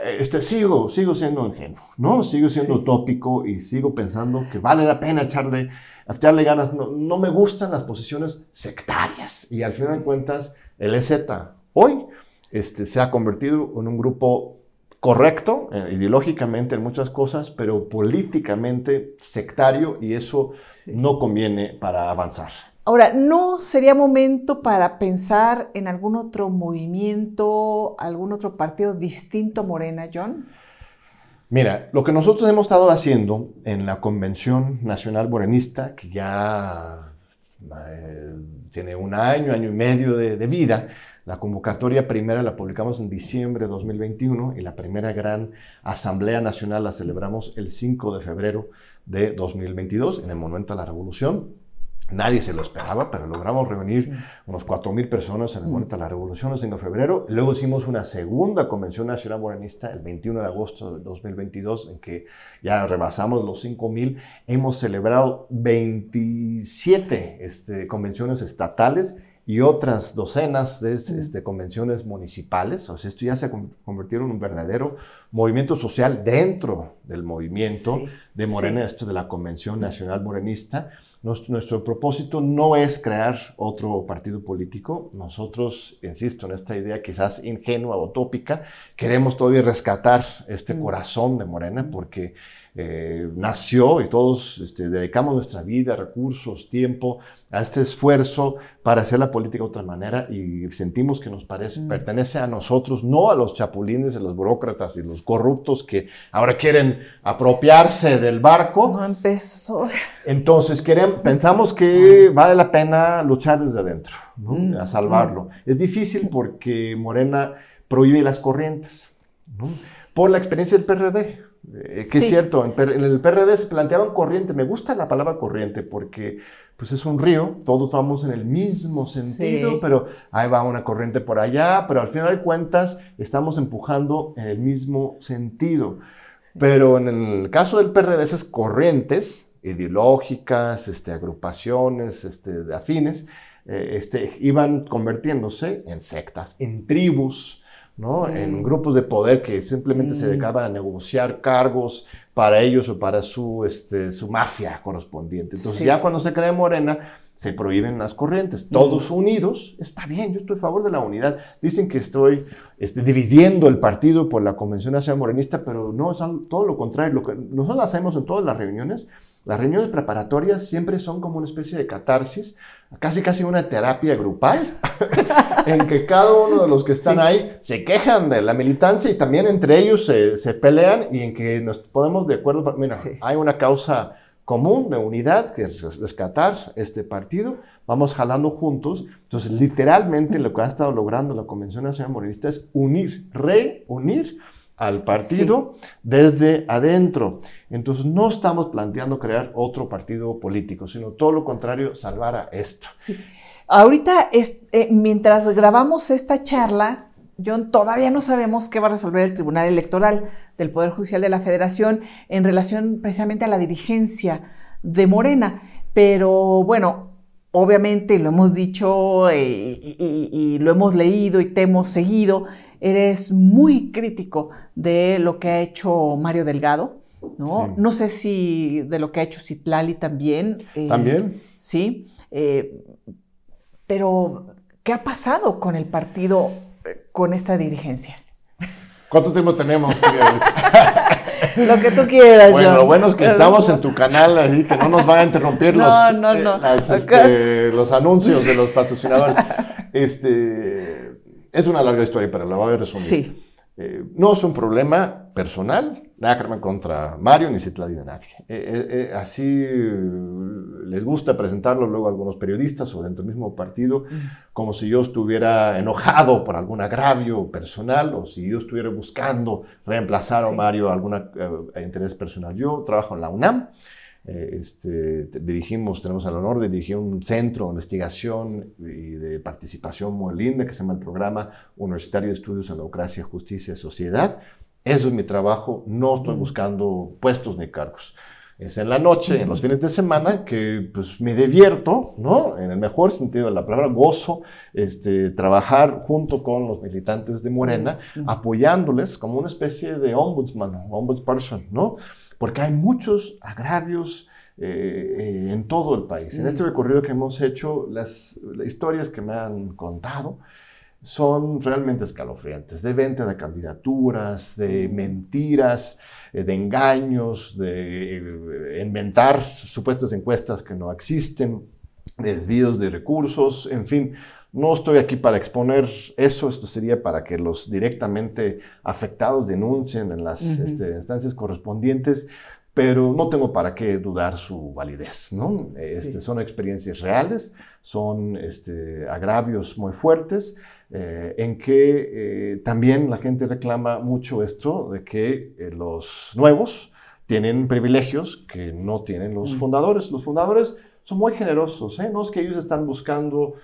Este, sigo, sigo siendo ingenuo, ¿no? Sigo siendo utópico y sigo pensando que vale la pena echarle, echarle ganas. No, no me gustan las posiciones sectarias. Y al final de cuentas, el EZ hoy este, se ha convertido en un grupo correcto eh, ideológicamente en muchas cosas, pero políticamente sectario y eso no conviene para avanzar. Ahora, ¿no sería momento para pensar en algún otro movimiento, algún otro partido distinto a Morena, John? Mira, lo que nosotros hemos estado haciendo en la Convención Nacional Morenista, que ya eh, tiene un año, año y medio de, de vida, la convocatoria primera la publicamos en diciembre de 2021 y la primera gran Asamblea Nacional la celebramos el 5 de febrero de 2022 en el Monumento a la Revolución. Nadie se lo esperaba, pero logramos reunir unos 4.000 personas en el Monumento a la Revolución el 5 de febrero. Luego hicimos una segunda Convención Nacional Morenista el 21 de agosto de 2022, en que ya rebasamos los 5.000. Hemos celebrado 27 este, convenciones estatales y otras docenas de este, convenciones municipales. O sea, esto ya se convirtió en un verdadero movimiento social dentro del movimiento de Morena, esto de la Convención Nacional Morenista. Nuestro, propósito no es crear otro partido político. Nosotros, insisto, en esta idea quizás ingenua o tópica, queremos todavía rescatar este corazón de Morena porque eh, nació y todos este, dedicamos nuestra vida, recursos, tiempo a este esfuerzo para hacer la política de otra manera y sentimos que nos parece, mm. pertenece a nosotros, no a los chapulines, a los burócratas y los corruptos que ahora quieren apropiarse del barco. No empezó. Entonces queremos, pensamos que *laughs* vale la pena luchar desde adentro, mm. a salvarlo. Es difícil porque Morena prohíbe las corrientes, por la experiencia del PRD. Eh, que es cierto, en, el PRD se planteaban corriente. Me gusta la palabra corriente porque pues es un río, todos vamos en el mismo sentido, pero ahí va una corriente por allá, pero al final de cuentas estamos empujando en el mismo sentido. Pero en el caso del PRD, esas corrientes ideológicas, este, agrupaciones este, de afines, eh, este, iban convirtiéndose en sectas, en tribus, en mm. grupos de poder que simplemente se mm. dedicaban a negociar cargos para ellos o para su, este, su mafia correspondiente. Entonces ya cuando se crea Morena, se prohíben las corrientes. Todos unidos, está bien, yo estoy a favor de la unidad. Dicen que estoy este, dividiendo el partido por la Convención Nacional Morenista, pero no, es todo lo contrario. Lo que nosotros hacemos en todas las reuniones, las reuniones preparatorias siempre son como una especie de catarsis, casi casi una terapia grupal, *laughs* en que cada uno de los que están ahí se quejan de la militancia y también entre ellos se, pelean y en que nos podemos de acuerdo, mira, hay una causa común de unidad, que es rescatar este partido, vamos jalando juntos. Entonces, literalmente lo que ha estado logrando la Convención Nacional Morenista es unir, reunir al partido desde adentro. Entonces, no estamos planteando crear otro partido político, sino todo lo contrario, salvar a esto. Sí. Ahorita, eh, mientras grabamos esta charla, John, todavía no sabemos qué va a resolver el Tribunal Electoral del Poder Judicial de la Federación en relación precisamente a la dirigencia de Morena. Pero bueno, obviamente lo hemos dicho eh, y, lo hemos leído y te hemos seguido, eres muy crítico de lo que ha hecho Mario Delgado, ¿no? No sé si de lo que ha hecho Citlali también. Eh, también. Sí. Eh, pero, ¿qué ha pasado con el partido con esta dirigencia? ¿Cuánto tiempo tenemos? *laughs* lo que tú quieras. Bueno, lo bueno es que estamos en tu canal, así que no nos van a interrumpir los, eh, este, los anuncios de los patrocinadores. *laughs* Este, es una larga historia, pero la voy a resumir. Sí. Eh, no es un problema personal, nada contra Mario ni Citlali de nadie. Eh, así les gusta presentarlo luego a algunos periodistas o dentro del mismo partido, como si yo estuviera enojado por algún agravio personal o si yo estuviera buscando reemplazar a Mario algún eh, interés personal. Yo trabajo en la UNAM. Eh, este, dirigimos, tenemos el honor de dirigir un centro de investigación y de participación muy linda que se llama el Programa Universitario de Estudios en Democracia, Justicia y Sociedad. Eso es mi trabajo, no estoy buscando puestos ni cargos es en la noche, en los fines de semana, que pues me divierto, ¿no? En el mejor sentido de la palabra, gozo, este, trabajar junto con los militantes de Morena, apoyándoles como una especie de ombudsman, ombudsperson, ¿no? Porque hay muchos agravios eh, eh, en todo el país. En este recorrido que hemos hecho, las, las historias que me han contado, son realmente escalofriantes, de venta de candidaturas, de mentiras, eh, de engaños, de inventar supuestas encuestas que no existen, de desvíos de recursos, en fin. No estoy aquí para exponer eso, esto sería para que los directamente afectados denuncien en las este, instancias correspondientes, pero no tengo para qué dudar su validez. ¿no? Este, Son experiencias reales, son este, agravios muy fuertes eh, en que eh, también la gente reclama mucho esto de que eh, los nuevos tienen privilegios que no tienen los mm. fundadores. Los fundadores son muy generosos, no es que ellos están buscando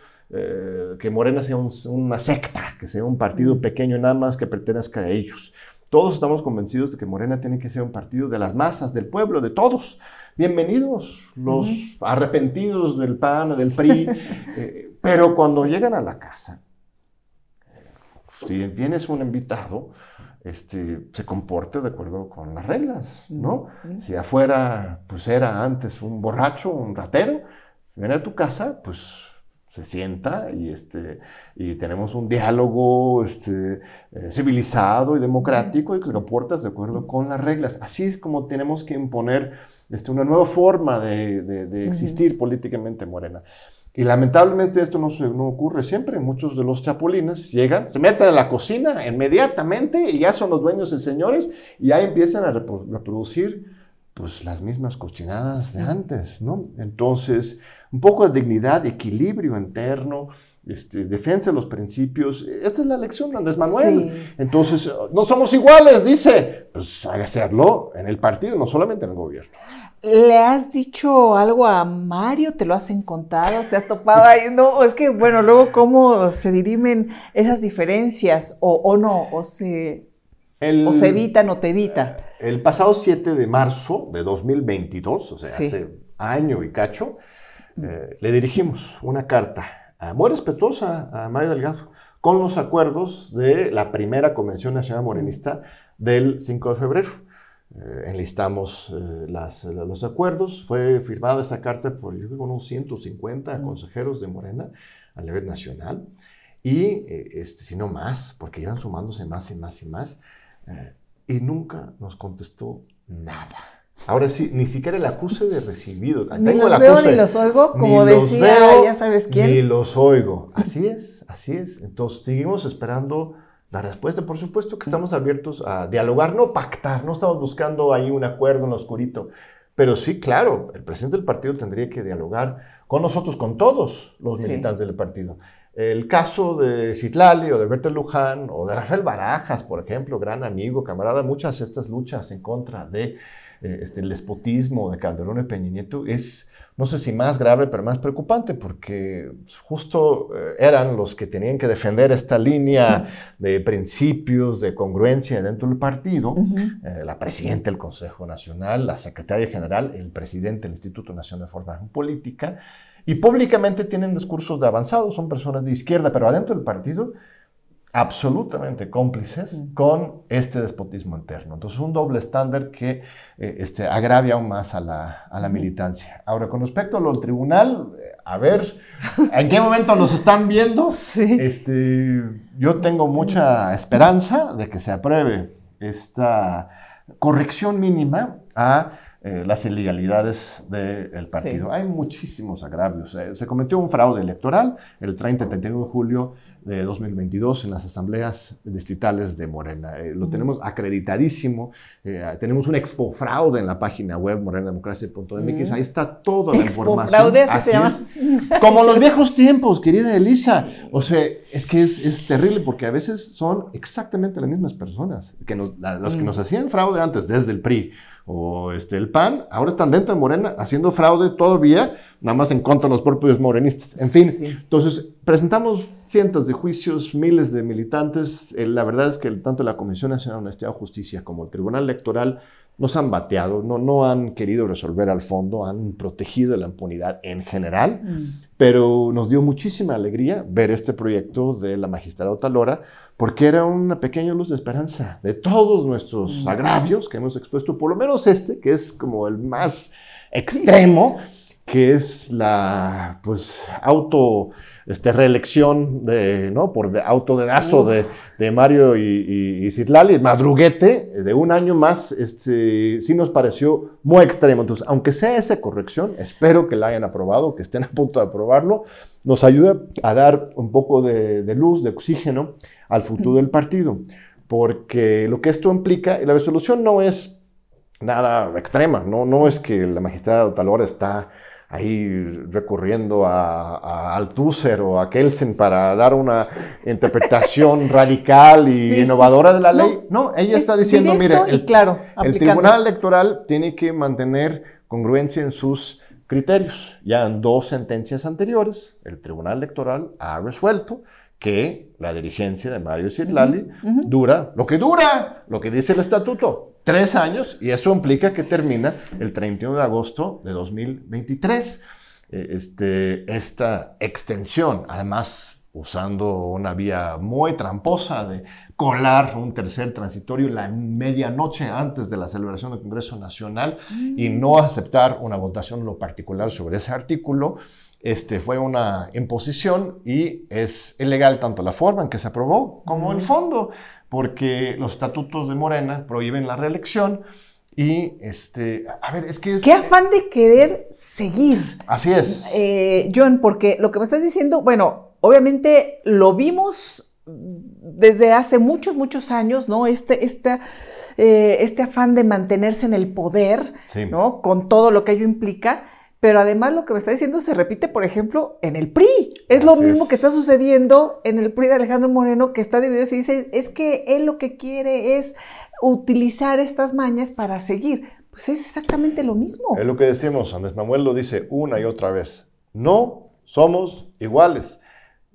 que Morena sea una secta, que sea un partido pequeño nada más que pertenezca a ellos. Todos estamos convencidos de que Morena tiene que ser un partido de las masas, del pueblo, de todos. Bienvenidos los arrepentidos del PAN, del PRI, *laughs* pero cuando llegan a la casa si vienes un invitado, este, se comporte de acuerdo con las reglas, ¿no? Si afuera, pues era antes un borracho, un ratero, viene a tu casa, pues se sienta y, este, y tenemos un diálogo este, eh, civilizado y democrático y que se comportas de acuerdo con las reglas. Así es como tenemos que imponer este, una nueva forma de, de, existir políticamente Morena. Y lamentablemente esto no, no, ocurre siempre. Muchos de los chapulines llegan, se meten a la cocina inmediatamente y ya son los dueños y señores y ya empiezan a reproducir pues las mismas cochinadas de antes, ¿no? Entonces, un poco de dignidad, equilibrio interno, este, defensa de los principios. Esta es la lección de Andrés Manuel. Entonces, no somos iguales, dice. Pues hay que hacerlo en el partido, no solamente en el gobierno. ¿Le has dicho algo a Mario? ¿Te lo has encontrado? ¿Te has topado ahí? No, es que, bueno, luego cómo se dirimen esas diferencias o, no, o se, o se evitan o te evita. El pasado 7 de marzo de 2022, o sea, hace año y cacho, eh, le dirigimos una carta muy respetuosa a Mario Delgado con los acuerdos de la primera Convención Nacional Morenista del 5 de febrero. Eh, enlistamos eh, los acuerdos. Fue firmada esa carta por yo creo, unos 150 consejeros de Morena a nivel nacional. Y, eh, este, si no más, porque iban sumándose más y más y más. Y nunca nos contestó nada. Ahora sí, ni siquiera el acuse de recibido. Ni los veo ni los oigo, como decía, ya sabes quién. Ni los oigo. Así es, así es. Entonces, seguimos esperando la respuesta, por supuesto que estamos abiertos a dialogar, no pactar, no estamos buscando ahí un acuerdo en lo oscurito, pero sí, claro, el presidente del partido tendría que dialogar con nosotros, con todos los militantes del partido. El caso de Citlali o de Bertel Luján o de Rafael Barajas, por ejemplo, gran amigo, camarada, muchas de estas luchas en contra de eh, este, el despotismo de Calderón y Peña Nieto es no sé si más grave, pero más preocupante, porque justo eh, eran los que tenían que defender esta línea de principios, de congruencia dentro del partido, eh, la presidenta del Consejo Nacional, la secretaria general, el presidente del Instituto Nacional de Formación Política, y públicamente tienen discursos de avanzados, son personas de izquierda, pero adentro del partido absolutamente cómplices con este despotismo interno. Entonces, un doble estándar que eh, este, agravia aún más a la, militancia. Ahora, con respecto a del tribunal, eh, a ver, ¿en qué momento nos están viendo? *laughs* Este, yo tengo mucha esperanza de que se apruebe esta corrección mínima a eh, las ilegalidades del partido. Hay muchísimos agravios. se cometió un fraude electoral el 30 y 31 de julio de 2022 en las asambleas distritales de Morena. Eh, lo tenemos acreditadísimo. Eh, tenemos un expo fraude en la página web morenademocracia.mx. Ahí está toda la información. Fraude, así, se llama. Como los *laughs* viejos tiempos, querida Elisa. O sea, es que es, es terrible porque a veces son exactamente las mismas personas que nos, los que nos hacían fraude antes desde el PRI o este, el PAN, ahora están dentro de Morena haciendo fraude todavía, nada más en contra de los propios morenistas. En fin, entonces presentamos cientos de juicios, miles de militantes. Eh, la verdad es que tanto la Comisión Nacional de Honestidad y Justicia como el Tribunal Electoral nos han bateado, no, no han querido resolver al fondo, han protegido la impunidad en general, mm. pero nos dio muchísima alegría ver este proyecto de la magistrada Talora, porque era una pequeña luz de esperanza de todos nuestros mm. agravios que hemos expuesto, por lo menos este, que es como el más extremo, que es la pues auto este, reelección de, ¿no? por de, autodedazo de, de, Mario y, y, Citlali, madruguete de un año más, este, sí nos pareció muy extremo. Entonces, aunque sea esa corrección, espero que la hayan aprobado, que estén a punto de aprobarlo, nos ayuda a dar un poco de, de luz, de oxígeno al futuro del partido. Porque lo que esto implica, y la resolución no es nada extrema, no, no es que la magistrada Talora está ahí recurriendo a, a, Althusser o a Kelsen para dar una interpretación *laughs* radical y innovadora de la ley. No, ella está diciendo, mire, el, claro, el Tribunal Electoral tiene que mantener congruencia en sus criterios. Ya en dos sentencias anteriores, el Tribunal Electoral ha resuelto que la dirigencia de Mario Citlali dura lo que dura, lo que dice el estatuto, tres años, y eso implica que termina el 31 de agosto de 2023. Eh, este, esta extensión, además, usando una vía muy tramposa de colar un tercer transitorio la medianoche antes de la celebración del Congreso Nacional y mm. no aceptar una votación en lo particular sobre ese artículo. Este, fue una imposición y es ilegal tanto la forma en que se aprobó como el fondo, porque los estatutos de Morena prohíben la reelección y, este, a ver, es que es... Qué afán de querer seguir. Así es. Eh, John, porque lo que me estás diciendo, bueno, obviamente lo vimos desde hace muchos, muchos años, ¿no? Este, este, este afán de mantenerse en el poder, ¿no? Con todo lo que ello implica. Pero además lo que me está diciendo se repite, por ejemplo, en el PRI. Es lo mismo que está sucediendo en el PRI de Alejandro Moreno, que está dividido y dice, es que él lo que quiere es utilizar estas mañas para seguir. Pues es exactamente lo mismo. Es lo que decimos, Andrés Manuel lo dice una y otra vez. No somos iguales.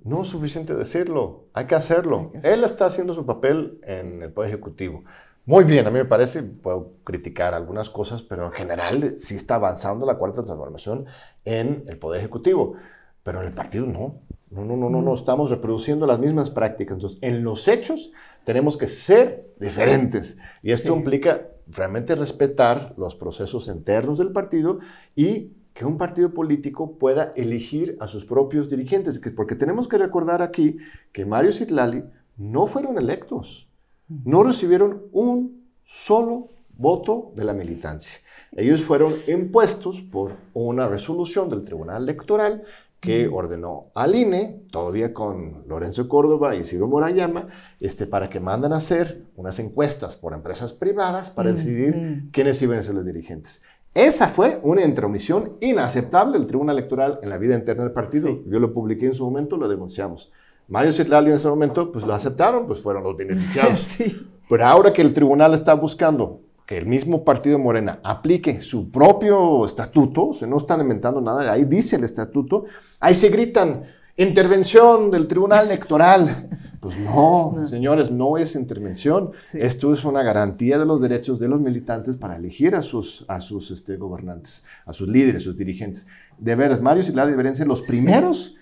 No es suficiente decirlo, hay que hacerlo. Él está haciendo su papel en el Poder Ejecutivo. Muy bien, a mí me parece, puedo criticar algunas cosas, pero en general sí está avanzando la cuarta transformación en el Poder Ejecutivo, pero en el partido no. No, no, no, no, no, mm. estamos reproduciendo las mismas prácticas. Entonces, en los hechos tenemos que ser diferentes. Y esto implica realmente respetar los procesos internos del partido y que un partido político pueda elegir a sus propios dirigentes. Porque tenemos que recordar aquí que Mario Citlali no fueron electos no recibieron un solo voto de la militancia. Ellos fueron impuestos por una resolución del Tribunal Electoral que ordenó al INE, todavía con Lorenzo Córdoba y Ciro Morayama, este, para que mandan a hacer unas encuestas por empresas privadas para decidir quiénes iban a ser los dirigentes. Esa fue una intromisión inaceptable del Tribunal Electoral en la vida interna del partido. Yo lo publiqué en su momento, lo denunciamos. Mario Citlali en ese momento, pues lo aceptaron, pues fueron los beneficiados. *laughs* Pero ahora que el tribunal está buscando que el mismo partido Morena aplique su propio estatuto, o no están inventando nada, ahí dice el estatuto, ahí se gritan, intervención del tribunal electoral. *laughs* Pues no, señores, no es intervención. Esto es una garantía de los derechos de los militantes para elegir a sus, a sus este, gobernantes, a sus líderes, sus dirigentes. De veras, Mario Citlali deberían ser los primeros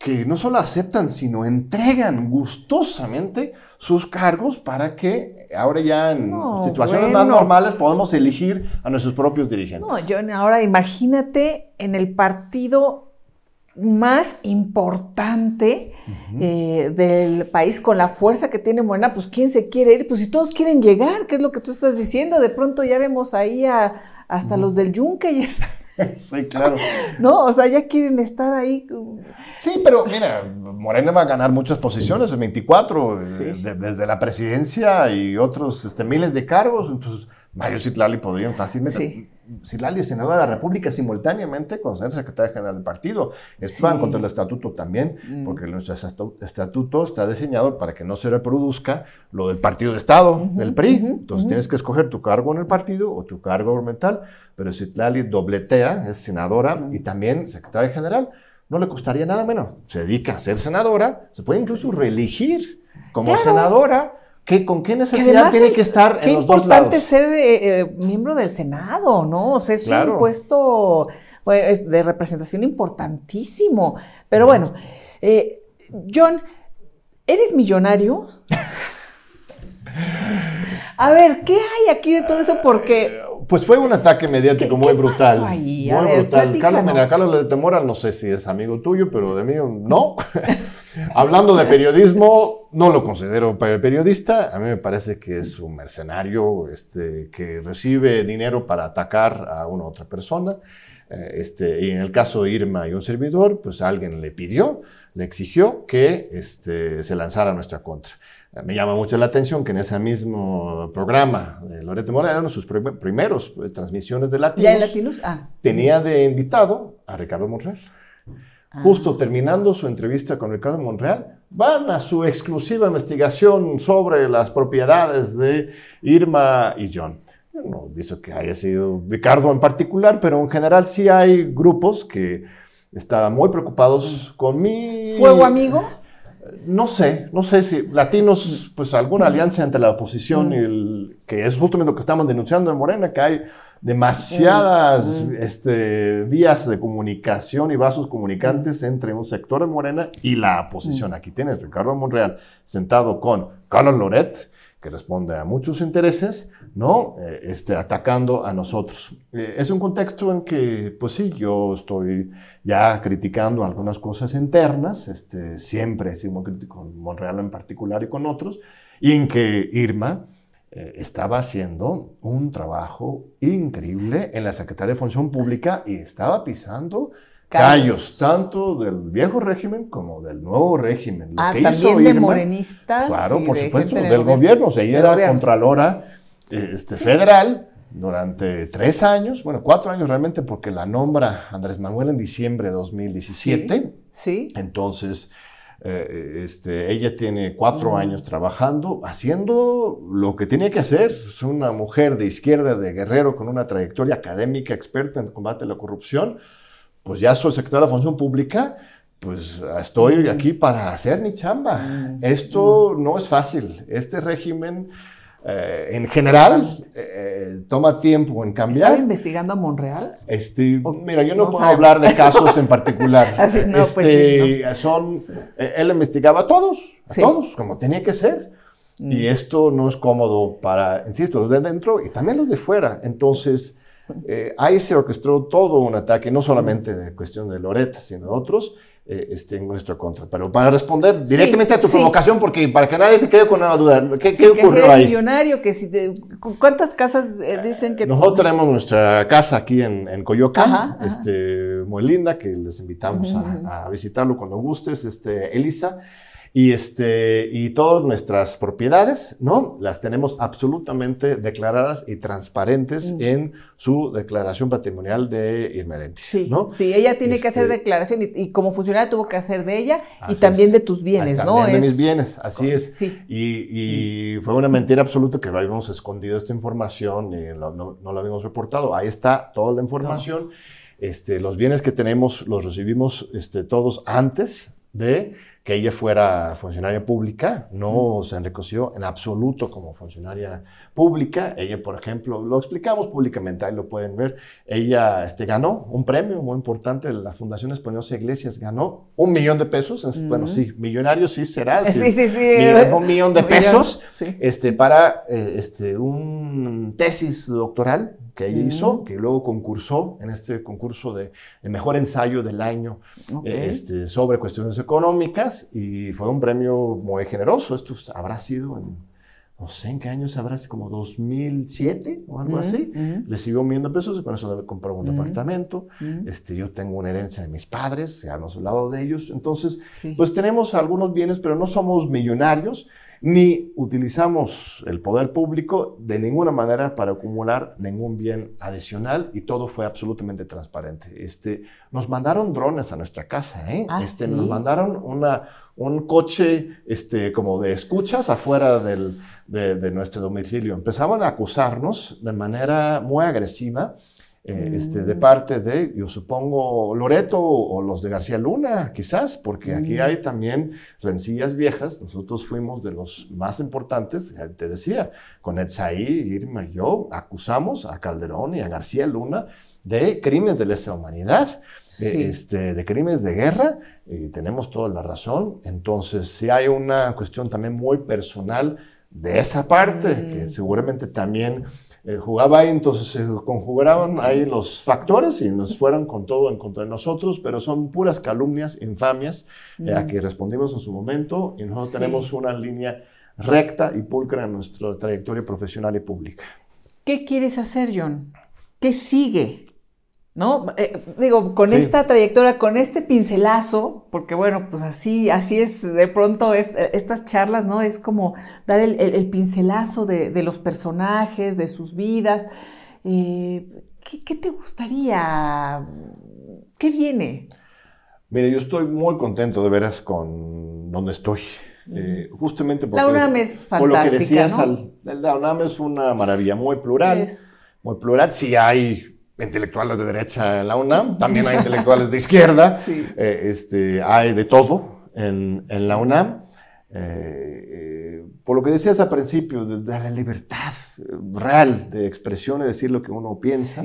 que no solo aceptan, sino entregan gustosamente sus cargos para que ahora ya en situaciones más normales podamos elegir a nuestros propios dirigentes. No, yo ahora imagínate en el partido más importante eh, del país con la fuerza que tiene Morena, pues ¿quién se quiere ir? Pues si todos quieren llegar, ¿qué es lo que tú estás diciendo? De pronto ya vemos ahí a, hasta los del Yunque y *laughs* está sí, claro. no, o sea, ya quieren estar ahí. Sí, pero mira, Morena va a ganar muchas posiciones, en 24, eh, desde la presidencia y otros este, miles de cargos. Entonces, Mario Citlali podrían fácilmente. Sí. Citlali es senador de la República simultáneamente con ser secretario general del partido. Esto va contra el estatuto también, mm. porque nuestro estatuto está diseñado para que no se reproduzca lo del partido de Estado, del PRI. Entonces tienes que escoger tu cargo en el partido o tu cargo gubernamental. Pero Citlali dobletea, es senadora y también secretaria general. No le costaría nada menos. Se dedica a ser senadora, se puede incluso reelegir como senadora ¿Con qué necesidad tiene que estar en los dos lados? importante ser eh, eh, miembro del Senado, ¿no? O sea, es un puesto pues, de representación importantísimo. Pero bueno, eh, John, ¿eres millonario? *laughs* A ver, ¿qué hay aquí de todo eso? Porque... Pues fue un ataque mediático muy brutal. Pasó ahí? Muy brutal. Carlos, mira, Carlos Temora, no sé si es amigo tuyo, pero de mí no. *laughs* Hablando de periodismo, no lo considero periodista. A mí me parece que es un mercenario este, que recibe dinero para atacar a una otra persona. Eh, este, y en el caso de Irma y un servidor, pues alguien le pidió, le exigió que este, se lanzara a nuestra contra. Me llama mucho la atención que en ese mismo programa de Loreto Moreno, sus primeros eh, transmisiones de Latinos, ¿Ya en Latinos? Ah. tenía de invitado a Ricardo Monreal. Ah. Justo terminando su entrevista con Ricardo Monreal, van a su exclusiva investigación sobre las propiedades de Irma y John. No dice que haya sido Ricardo en particular, pero en general sí hay grupos que estaban muy preocupados con mi... ¿Fuego amigo? No sé, no sé si latinos, pues alguna alianza entre la oposición y el, que es justamente lo que estamos denunciando en Morena, que hay demasiadas Mm, este, vías de comunicación y vasos comunicantes entre un sector de Morena y la Mm. oposición. Aquí tienes Ricardo Monreal sentado con Carlos Loret, que responde a muchos intereses, ¿no? Eh, este, atacando a nosotros. Eh, es un contexto en que, pues sí, yo estoy ya criticando algunas cosas internas, este, siempre he sido muy crítico con Monreal en particular y con otros, y en que Irma eh, estaba haciendo un trabajo increíble en la Secretaría de Función Pública y estaba pisando callos, Callos. tanto del viejo régimen como del nuevo régimen. Lo Ah, que hizo también de Irma- morenistas. Claro, por de supuesto, del el gobierno. O sea, ella era gobierno. contralora eh, este, Sí. federal durante tres años, bueno, cuatro años realmente, porque la nombra Andrés Manuel en diciembre de 2017. Sí. Entonces, eh, este, ella tiene cuatro años trabajando, haciendo lo que tenía que hacer. Es una mujer de izquierda, de guerrero, con una trayectoria académica, experta en combate a la corrupción. Pues ya soy secretaria de Función Pública, pues estoy aquí para hacer mi chamba. Esto no es fácil. Este régimen, eh, en general, eh, toma tiempo en ¿Estaba cambiar. investigando a Monreal? Este, O- mira, yo no, no puedo sabemos. hablar de *laughs* casos en particular. *laughs* Así, no, pues Este, sí, son, eh, él investigaba a todos, a Sí. todos, como tenía que ser. Mm. Y esto no es cómodo para, insisto, los de dentro y también los de fuera. Entonces, eh, ahí se orquestó todo un ataque, no solamente de cuestión de Loret, sino de otros, eh, este, en nuestra contra. Pero para responder Sí, directamente a tu sí. provocación, porque para que nadie se quede con una duda, ¿qué, Sí, qué que si ocurrió eres ahí? millonario, que si te- ¿cu- ¿Cuántas casas eh, dicen que Nosotros tenemos nuestra casa aquí en, en Coyoacán, Ajá, ajá. Este, muy linda, que les invitamos Ujú, ujú. a, a visitarlo cuando gustes, este, Elisa. Y, este, y todas nuestras propiedades, ¿no? Las tenemos absolutamente declaradas y transparentes Mm. en su declaración patrimonial de Irmedentis, Sí, ¿no? sí, ella tiene que hacer Este- declaración y, y como funcionaria tuvo que hacer de ella y también es. de tus bienes, ¿no? también de mis bienes, así es. Sí. Y, y fue una mentira absoluta que habíamos escondido esta información y lo- no, no la habíamos reportado. Ahí está toda la información. Este, los bienes que tenemos los recibimos este, todos antes de que ella fuera funcionaria pública. No se enriqueció en absoluto como funcionaria pública. Ella, por ejemplo, lo explicamos públicamente, ahí lo pueden ver. Ella este, ganó un premio muy importante. La Fundación Españosa Iglesias ganó un millón de pesos. Es- Bueno, sí, millonario sí será. Sí, sí, sí. Millón- un millón de *laughs* millón, pesos este, para eh, este, un tesis doctoral que ella Mm. hizo, que luego concursó en este concurso de, de mejor ensayo del año Ok. eh, este, sobre cuestiones económicas y fue un premio muy generoso. Esto habrá sido en, no sé en qué años habrá sido, como 2007 o algo Mm, así. mm, Recibió un millón de pesos y con eso compró un departamento. Este, yo tengo una herencia de mis padres, ya hemos hablado de ellos. Entonces, Sí. pues tenemos algunos bienes, pero no somos millonarios, ni utilizamos el poder público de ninguna manera para acumular ningún bien adicional y todo fue absolutamente transparente. Este, nos mandaron drones a nuestra casa, ¿eh? Ah, este, ¿sí? Nos mandaron una, un coche este, como de escuchas afuera del, de, de nuestro domicilio. Empezaban a acusarnos de manera muy agresiva. Eh, este, de Mm. parte de, yo supongo, Loreto o los de García Luna, quizás, porque aquí Mm. hay también rencillas viejas. Nosotros fuimos de los más importantes, te decía, con Etsaí, Irma y yo, acusamos a Calderón y a García Luna de crímenes de lesa humanidad, de, este, de crímenes de guerra, y tenemos toda la razón. Entonces, sí hay una cuestión también muy personal de esa parte, Mm. que seguramente también eh, jugaba ahí, entonces se conjugaron ahí los factores y nos fueron con todo en contra de nosotros, pero son puras calumnias, infamias, eh, a que respondimos en su momento y nosotros Sí. tenemos una línea recta y pulcra en nuestra trayectoria profesional y pública. ¿Qué quieres hacer, John? ¿Qué sigue? ¿No? Eh, digo, con Sí. esta trayectoria, con este pincelazo, porque bueno, pues así, así es de pronto es- estas charlas, ¿no? Es como dar el, el- el pincelazo de, de los personajes, de sus vidas. Eh, ¿qué, qué te gustaría? ¿Qué viene? Mire, yo estoy muy contento de veras con donde estoy. Eh, justamente porque La UNAM es por lo que fantástica, decías, ¿no? al- la UNAM es una maravilla muy plural. Es- muy plural. Sí hay intelectuales de derecha en la UNAM, también hay intelectuales de izquierda, *laughs* Sí. eh, este, hay de todo en, en la UNAM. eh, por lo que decías al principio, de, la libertad real de expresión y decir lo que uno piensa,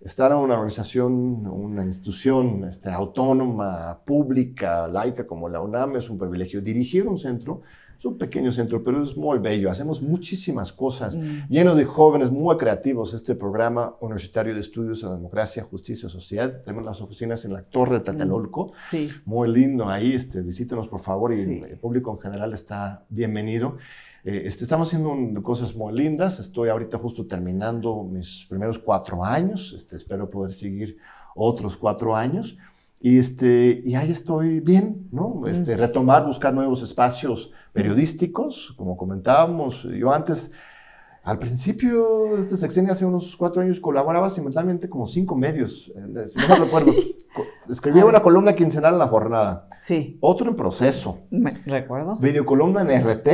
estar en una organización, una institución este, autónoma, pública, laica como la UNAM es un privilegio. Dirigir un centro es un pequeño centro, pero es muy bello. Hacemos muchísimas cosas, mm. llenos de jóvenes muy creativos. Este programa universitario de estudios de democracia, justicia, sociedad. Tenemos las oficinas en la Torre de Tatalolco. Mm. Sí. Muy lindo ahí. Este, visítenos, por favor, y el público en general está bienvenido. Eh, este, estamos haciendo cosas muy lindas. Estoy ahorita justo terminando mis primeros cuatro años. Este, espero poder seguir otros cuatro años. Y, este, y ahí estoy bien, ¿no? Este, retomar, buscar nuevos espacios periodísticos, como comentábamos. Yo antes, al principio de este sexenio, hace unos cuatro años, colaboraba simultáneamente como cinco medios. Eh, no me *laughs* recuerdo. Escribía una columna quincenal en la jornada. Sí. Otro en proceso. Me recuerdo. Videocolumna en RT.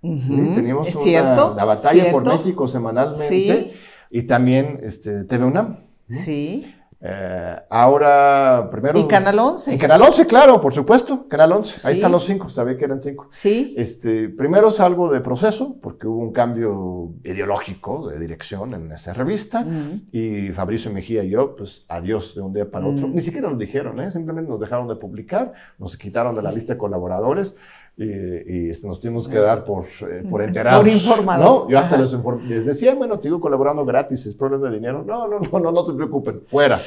Teníamos ¿Es cierto? la batalla por México semanalmente. Sí. Y también este, TV UNAM. Sí. Eh, ahora, primero. ¿Y Canal 11? En Canal 11, claro, por supuesto, Canal 11. Ahí están los cinco, sabía que eran cinco. Sí. Este, primero salgo de proceso, porque hubo un cambio ideológico de dirección en esa revista. Y Fabricio Mejía y yo, pues adiós de un día para otro. Ni siquiera nos dijeron, ¿eh? simplemente nos dejaron de publicar, nos quitaron de la lista de colaboradores y, este, nos tuvimos que dar por, eh, por *laughs* enterados. Por informados. ¿no? Yo hasta les, les, decía, bueno, te digo colaborando gratis, es problema de dinero. No, no, no, no, no te preocupen, fuera.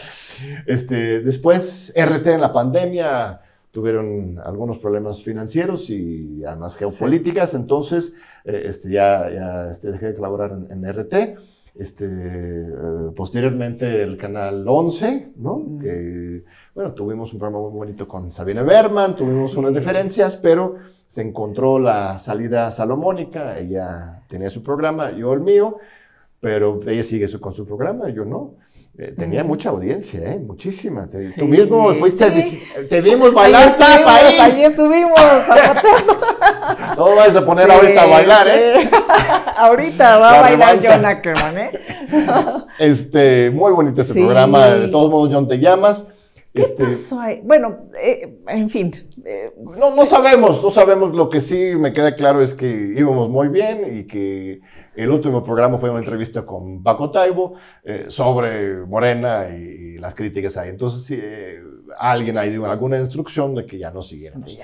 Este, después, RT en la pandemia tuvieron algunos problemas financieros y además geopolíticas, entonces eh, este, ya, ya este, dejé de colaborar en, en RT. Este, eh, posteriormente el canal 11, ¿no? Mm. Que, bueno, tuvimos un programa muy bonito con Sabine Berman, tuvimos unas diferencias, pero se encontró la salida salomónica, ella tenía su programa, yo el mío, pero ella sigue con su programa, yo no. Eh, tenía mucha audiencia, ¿eh? muchísima. Tú mismo fuiste, te vimos bailar, ahí estuvimos, *laughs* no vas a poner ahorita a bailar, ¿eh? *laughs* ahorita va a bailar John Ackerman, ¿eh? *laughs* este, muy bonito este programa. De todos modos, John, te llamas. ¿Qué este, pasó ahí? Bueno, eh, en fin. Eh, no, no sabemos, no sabemos. Lo que sí me queda claro es que íbamos muy bien y que el último programa fue una entrevista con Paco Taibo eh, sobre Morena y, las críticas ahí. Entonces, alguien ahí dio alguna instrucción de que ya no siguiéramos.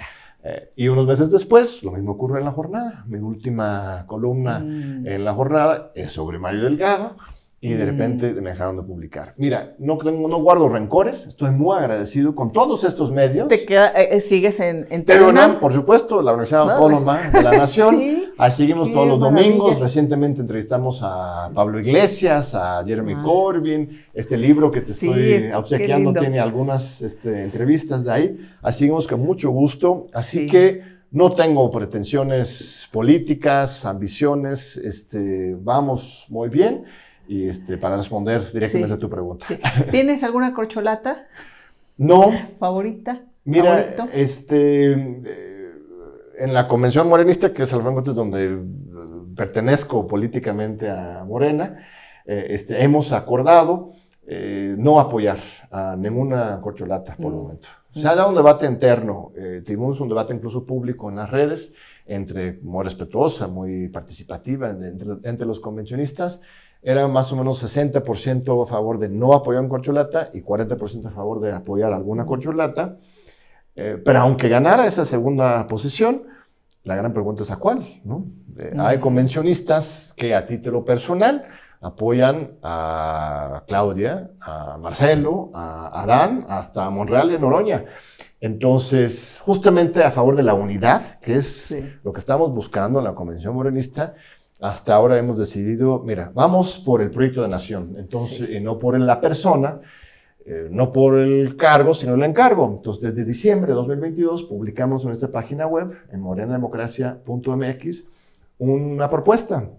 y unos meses después, lo mismo ocurre en la jornada. Mi última columna mm. en la jornada es sobre Mario Delgado y de repente me dejaron de publicar. Mira, no, no guardo rencores, estoy muy agradecido con todos estos medios. ¿Te queda, eh, ¿Sigues en, en por supuesto, la Universidad Autónoma de la *laughs* Nación. Ahí seguimos todos los domingos. Recientemente entrevistamos a Pablo Iglesias, a Jeremy ah. Corbyn. Este libro que te estoy obsequiando tiene algunas este, entrevistas de ahí. Así seguimos con mucho gusto. Así que no tengo pretensiones políticas, ambiciones. Este, vamos muy bien y este, para responder directamente a tu pregunta. ¿Tienes alguna corcholata? No. ¿Favorita? Mira, este, eh, en la Convención Morenista, que es el rango donde pertenezco políticamente a Morena, eh, este, hemos acordado eh, no apoyar a ninguna corcholata por el mm. momento. Se ha dado un debate interno, tuvimos un debate incluso público en las redes, entre muy respetuosa, muy participativa entre, entre los convencionistas, era más o menos 60% a favor de no apoyar un corcholata y 40% a favor de apoyar alguna corcholata. Eh, pero aunque ganara esa segunda posición, la gran pregunta es a cuál. ¿no? Eh, hay convencionistas que a título personal apoyan a Claudia, a Marcelo, a Adán, hasta Monreal y Noroña. Entonces, justamente a favor de la unidad, que es lo que estamos buscando en la Convención Morenista, hasta ahora hemos decidido, mira, vamos por el proyecto de nación, entonces, y no por la persona, eh, no por el cargo, sino el encargo. Entonces, desde diciembre de 2022 publicamos en nuestra página web, en morenademocracia.mx, una propuesta,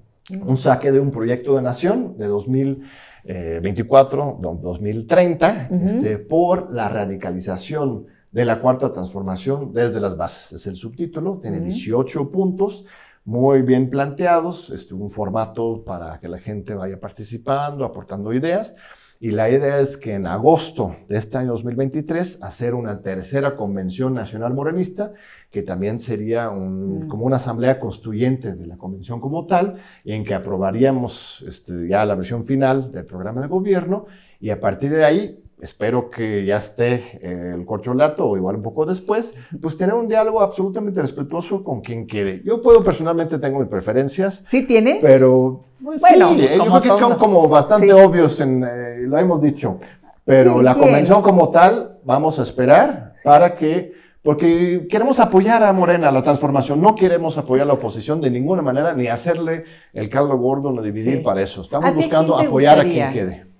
un saque de un proyecto de nación de 2024, 2030, este, por la radicalización de la cuarta transformación desde las bases. Es el subtítulo, tiene 18 puntos muy bien planteados, este, un formato para que la gente vaya participando, aportando ideas. y la idea es que en agosto de este año 2023 hacer una tercera convención nacional morenista, que también sería un, mm. como una asamblea constituyente de la convención como tal, y en que aprobaríamos este, ya la versión final del programa de gobierno, y a partir de ahí espero que ya esté eh, el corcholato o igual un poco después, pues tener un diálogo absolutamente respetuoso con quien quede. Yo puedo personalmente tengo mis preferencias. ¿Sí tienes? Pero pues, bueno, sí, eh, yo creo que son como bastante obvios, en, eh, lo hemos dicho. Pero la convención como tal, vamos a esperar para que, porque queremos apoyar a Morena, la transformación, no queremos apoyar a la oposición de ninguna manera, ni hacerle el caldo gordo, ni dividir para eso. Estamos buscando apoyar a quien quede.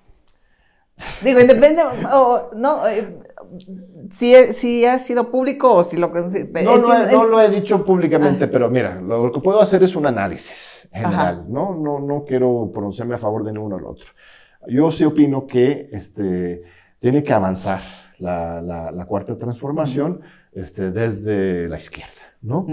Digo, depende, no, eh, si, si, ha sido público o si lo... No, no, lo he dicho públicamente, ah. pero mira, lo, que puedo hacer es un análisis general, ¿no? No, no quiero pronunciarme a favor de ninguno o el otro. Yo sí opino que este, tiene que avanzar la, la, cuarta transformación este, desde la izquierda, ¿no?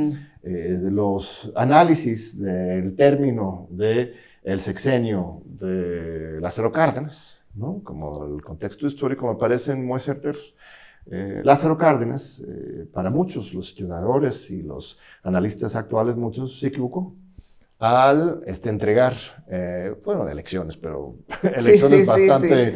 Eh, los análisis del término del el sexenio de Lázaro Cárdenas, como el contexto histórico me parecen muy certeros. Eh, Lázaro Cárdenas, eh, para muchos, los estudiadores y los analistas actuales, muchos se equivocó al este, entregar, eh, bueno, elecciones, pero *laughs* elecciones bastante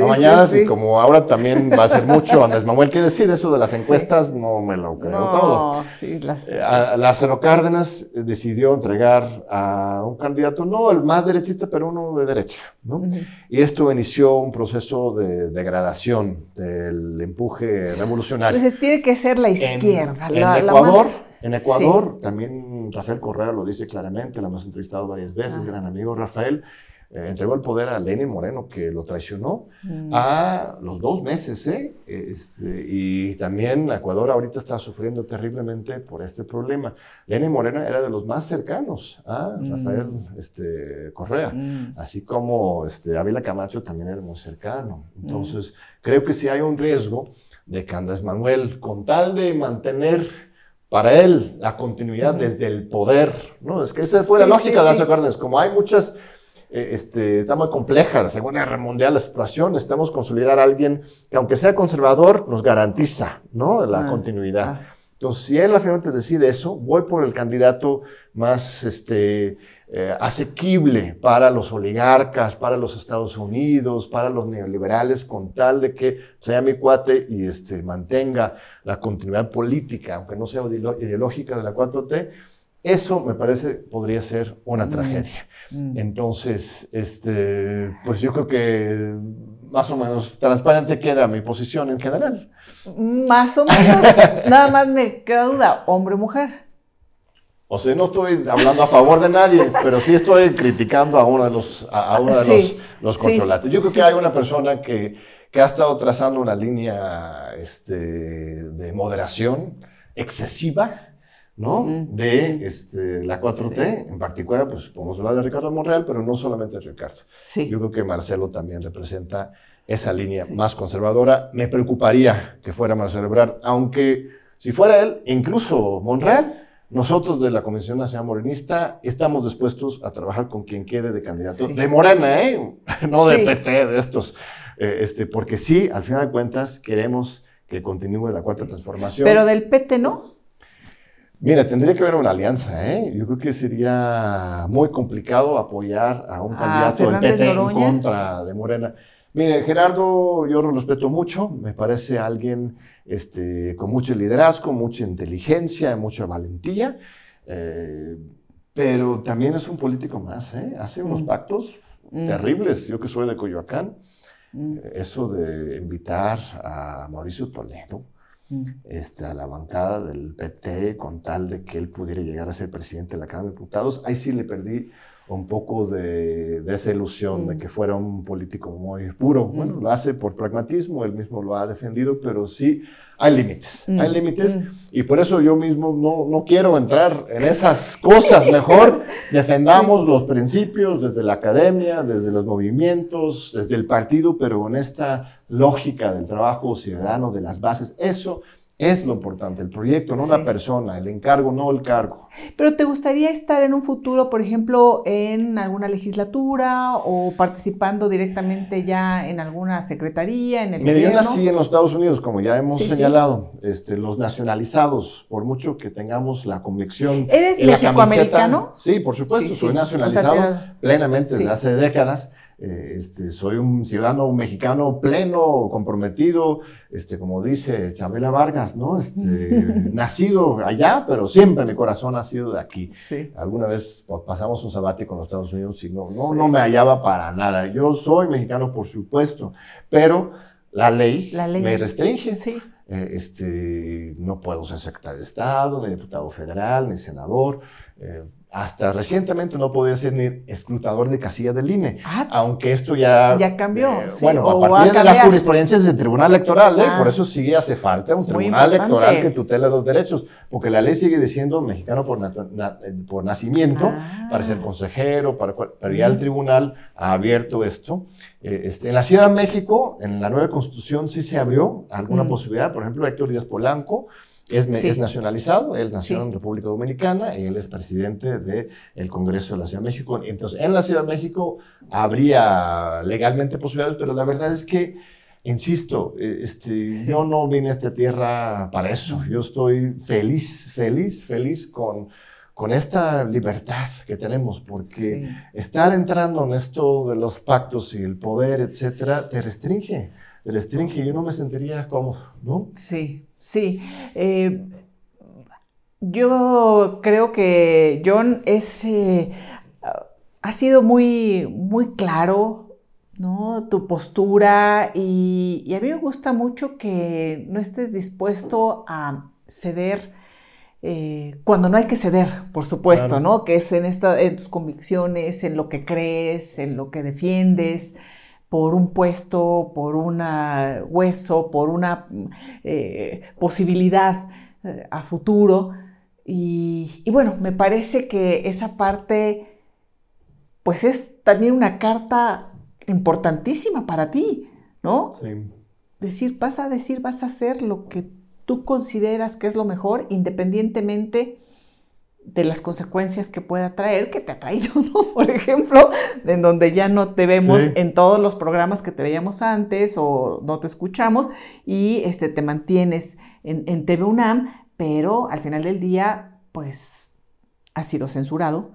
amañadas y como ahora también va a ser mucho Andrés Manuel que decir eso de las encuestas, no me lo creo no, todo. Las, eh, Lázaro Cárdenas decidió entregar a un candidato, no el más derechista, pero uno de derecha, ¿no? Y esto inició un proceso de degradación del empuje revolucionario. Entonces tiene que ser la izquierda, en, la, Ecuador, En Ecuador también Rafael Correa lo dice claramente, lo hemos entrevistado varias veces, ah. gran amigo Rafael, eh, entregó el poder a Lenin Moreno, que lo traicionó, mm. a los dos meses, ¿eh? Este, y también Ecuador ahorita está sufriendo terriblemente por este problema. Lenin Moreno era de los más cercanos a mm. Rafael este, Correa, mm. así como este, Ávila Camacho también era muy cercano. Entonces, creo que sí hay un riesgo de que Andrés Manuel, con tal de mantener para él la continuidad desde el poder, ¿no? Es que esa fue la lógica de las Cárdenas. Como hay muchas, eh, este, está muy compleja la Segunda Guerra Mundial, la situación, necesitamos consolidar a alguien que aunque sea conservador, nos garantiza, ¿no? La ah, continuidad. Ah. Entonces, si él finalmente decide eso, voy por el candidato más, este, eh, asequible para los oligarcas, para los Estados Unidos, para los neoliberales, con tal de que sea mi cuate y este, mantenga la continuidad política, aunque no sea ideológica de la 4T, eso me parece podría ser una mm. tragedia. Mm. Entonces, este, pues yo creo que más o menos transparente queda mi posición en general. Más o menos, *laughs* nada más me queda duda, hombre o mujer. O sea, no estoy hablando a favor de nadie, *laughs* pero sí estoy criticando a uno de los, a, uno de los, los controlantes. Yo creo que hay una persona que, que, ha estado trazando una línea este, de moderación excesiva, ¿no? De este, la 4T, en particular, pues podemos hablar de Ricardo Monreal, pero no solamente de Ricardo. Yo creo que Marcelo también representa esa línea más conservadora. Me preocuparía que fuera Marcelo Ebrard, aunque si fuera él, incluso Monreal, nosotros de la Comisión Nacional Morenista estamos dispuestos a trabajar con quien quede de candidato de Morena, ¿eh? *laughs* no de PT, de estos. Eh, este, porque sí, al final de cuentas, queremos que continúe la cuarta transformación. Pero del PT no. Mira, tendría que haber una alianza, ¿eh? Yo creo que sería muy complicado apoyar a un candidato del PT en contra de Morena. Mire, Gerardo, yo lo respeto mucho, me parece alguien este, con mucho liderazgo, mucha inteligencia, mucha valentía, eh, pero también es un político más, ¿eh? hace unos mm. pactos mm. terribles, yo que soy de Coyoacán, mm. eso de invitar a Mauricio Toledo, este, a la bancada del PT con tal de que él pudiera llegar a ser presidente de la Cámara de Diputados, ahí sí le perdí un poco de, esa ilusión de mm. que fuera un político muy puro. Mm. Bueno, lo hace por pragmatismo, él mismo lo ha defendido, pero sí hay límites, mm. hay límites y por eso yo mismo no, no, quiero entrar en esas cosas. Mejor *laughs* defendamos los principios desde la academia, desde los movimientos, desde el partido, pero con esta lógica del trabajo ciudadano, de las bases. Eso es lo importante, el proyecto, no la persona, el encargo, no el cargo. Pero ¿te gustaría estar en un futuro, por ejemplo, en alguna legislatura o participando directamente ya en alguna secretaría, en el Mira, gobierno? yo nací en los Estados Unidos, como ya hemos Sí, sí. señalado, Este, los nacionalizados, por mucho que tengamos la convicción. ¿Eres mexicoamericano? Sí, por supuesto, Sí, sí. soy O sea, nacionalizado te- plenamente Sí. desde hace décadas. Eh, este, soy un ciudadano mexicano pleno, comprometido, este, como dice Chabela Vargas, ¿no? Este, *laughs* nacido allá, pero siempre mi corazón ha sido de aquí. Sí. Alguna vez pues, pasamos un sabático en los Estados Unidos y no, no, Sí. no me hallaba para nada. Yo soy mexicano, por supuesto, pero la ley, La ley. me restringe. Sí. Eh, este, no puedo ser secretario de Estado, ni diputado federal, ni senador. Eh, hasta recientemente no podía ser ni escrutador de casilla del INE. Ah, Aunque esto ya... Ya cambió, eh, sí, bueno, a va a partir de las jurisprudencias del Tribunal Electoral, ¿eh? Ah. por eso sí hace falta un Tribunal. Electoral que tutela los derechos, porque la ley sigue diciendo mexicano por, na- eh, por nacimiento, Ah. para ser consejero, para, pero ya el tribunal ha abierto esto. Eh, este, en la Ciudad de México, en la nueva constitución, sí se abrió alguna Mm. posibilidad. Por ejemplo, Héctor Díaz Polanco es, Sí. es nacionalizado, él nació Sí. en República Dominicana y él es presidente del Congreso de la Ciudad de México. Entonces, en la Ciudad de México habría legalmente posibilidades, pero la verdad es que, insisto, eh, este, yo no vine a esta tierra para eso. Yo estoy feliz, feliz, feliz con, con esta libertad que tenemos, porque Sí. estar entrando en esto de los pactos y el poder, etcétera, te restringe, te restringe. Yo no me sentiría cómodo, ¿no? Sí, sí. Eh, yo creo que John es, eh, ha sido muy, muy claro, ¿no? Tu postura y, y a mí me gusta mucho que no estés dispuesto a ceder eh, cuando no hay que ceder, por supuesto, Claro. ¿no? Que es en, esta, en tus convicciones, en lo que crees, en lo que defiendes, por un puesto, por un hueso, por una eh, posibilidad eh, a futuro. Y, y bueno, me parece que esa parte, pues es también una carta importantísima para ti, ¿no? Sí. decir, vas a decir, vas a hacer lo que tú consideras que es lo mejor, independientemente de las consecuencias que pueda traer, que te ha traído, *laughs* ¿no? Por ejemplo, en donde ya no te vemos Sí. en todos los programas que te veíamos antes o no te escuchamos y este, te mantienes en, en TV UNAM, pero al final del día, pues, has sido censurado,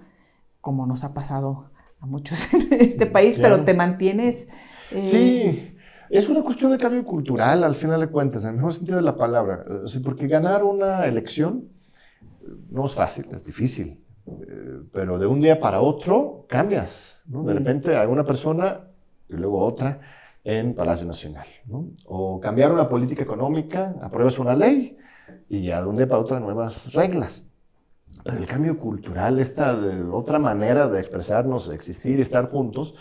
como nos ha pasado a muchos *laughs* en este país, Claro. pero te mantienes... eh, Sí, es una cuestión de cambio cultural, al final de cuentas, en el mejor sentido de la palabra. Eh, porque ganar una elección no es fácil, es difícil. Eh, Pero de un día para otro cambias. ¿no? De repente hay una persona y luego otra en Palacio Nacional. ¿no? O cambiar una política económica, apruebas una ley y ya de un día para otro nuevas reglas. Pero el cambio cultural, esta de otra manera de expresarnos, de existir, estar juntos,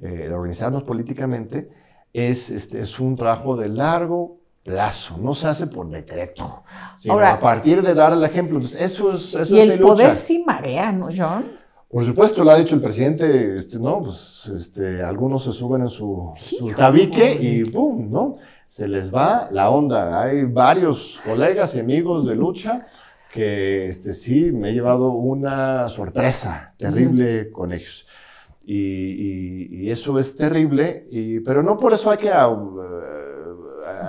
eh, de organizarnos políticamente, es, este, es un trabajo de largo plazo, no se hace por decreto, sino Ahora- a partir de dar el ejemplo. Entonces, eso es, eso Y es el poder sí marea, ¿no, John? Por supuesto, lo ha dicho el presidente, este, ¿no? Pues este, algunos se suben en su, tabique y ¡pum! ¿no? Se les va la onda. Hay varios colegas y amigos de lucha que este, sí me he llevado una sorpresa terrible con ellos. Y, y- y eso es terrible, y, pero no por eso hay que uh,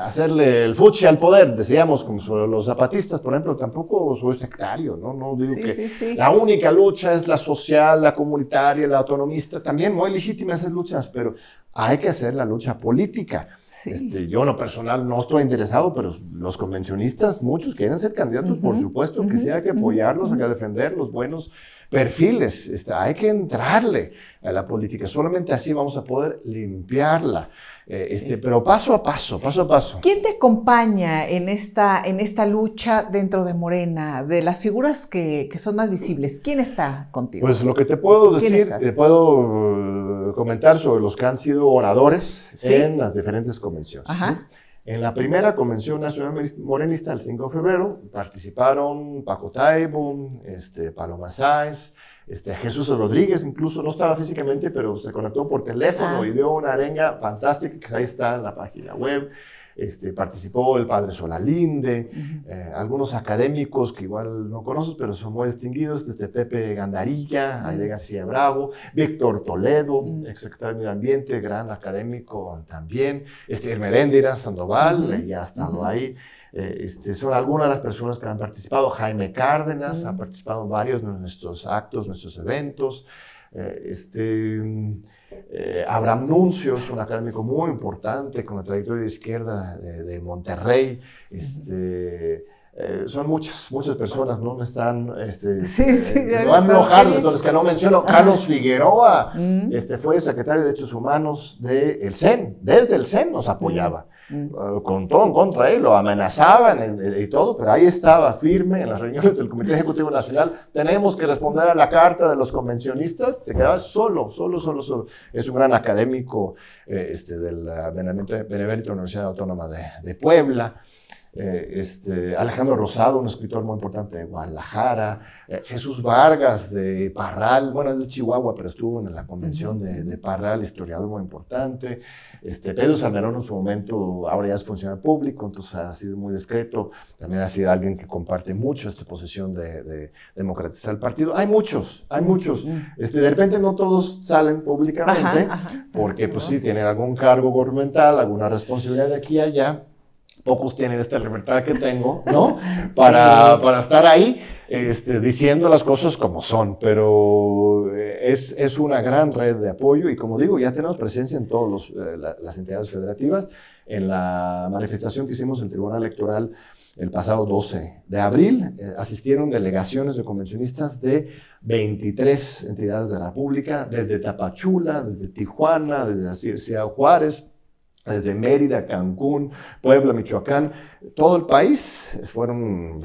hacerle el fuchi al poder, decíamos, como sobre los zapatistas, por ejemplo, tampoco soy sectario, ¿no? No digo Sí, que sí, sí. la única lucha es la social, la comunitaria, la autonomista, también muy legítimas esas luchas, pero hay que hacer la lucha política. Este, yo en lo personal no estoy interesado, pero los convencionistas, muchos quieren ser candidatos, por supuesto que sí, hay que apoyarlos, hay que defender los buenos perfiles, este, hay que entrarle a la política, solamente así vamos a poder limpiarla, eh, Sí. este, pero paso a paso, paso a paso. ¿Quién te acompaña en esta, en esta lucha dentro de Morena? De las figuras que, que son más visibles, ¿quién está contigo? Pues lo que te puedo ¿Quién decir, te puedo eh, comentar sobre los que han sido oradores Sí. en las diferentes convenciones. En la primera Convención Nacional Morenista, el 5 de febrero, participaron Paco Taibo, este, Paloma Sáez, este, Jesús Rodríguez, incluso no estaba físicamente, pero se conectó por teléfono Ah. y dio una arenga fantástica que ahí está en la página web. este, participó el padre Solalinde, eh, algunos académicos que igual no conoces, pero son muy distinguidos, desde Pepe Gandarilla, Aide García Bravo, Víctor Toledo, exsecretario de Medio Ambiente, gran académico también, este, Merendira Sandoval, ya ha estado ahí. Eh, este, son algunas de las personas que han participado. Jaime Cárdenas ha participado en varios de nuestros actos, nuestros eventos. Eh, este, eh, Abraham Nuncio es un académico muy importante con la trayectoria de izquierda de, Monterrey. Este, son muchas, muchas personas, ¿no? Están, este, *laughs* sí, sí, no a los que no menciono. Carlos Figueroa este, fue secretario de Derechos Humanos del CEN, desde el CEN nos apoyaba. Mm. Eh, con todo en contra él, lo amenazaban y todo, pero ahí estaba firme en las reuniones del Comité Ejecutivo Nacional. Tenemos que responder a la carta de los convencionistas. Se quedaba solo, solo, solo, solo. Es un gran académico eh, este, de la Benemérita Universidad Autónoma de Puebla. Eh, este, Alejandro Rosado, un escritor muy importante de Guadalajara, eh, Jesús Vargas de Parral, bueno, es de Chihuahua, pero estuvo en la convención de, Parral, historiador muy importante, este, Pedro Salmerón en su momento, ahora ya es funcionario público, entonces ha sido muy discreto, también ha sido alguien que comparte mucho esta posición de, democratizar el partido. Hay muchos, hay muchos. Este, de repente no todos salen públicamente, porque pues sí, tienen algún cargo gubernamental, alguna responsabilidad de aquí y allá, pocos tienen esta libertad que tengo, ¿no? *laughs* Para, para estar ahí este, diciendo las cosas como son, pero eh, es, es, una gran red de apoyo y como digo, ya tenemos presencia en todas eh, las entidades federativas. En la manifestación que hicimos en el Tribunal Electoral el pasado 12 de abril, eh, asistieron delegaciones de convencionistas de 23 entidades de la República, desde Tapachula, desde Tijuana, desde Ciudad Juárez, desde Mérida, Cancún, Puebla, Michoacán, todo el país, fueron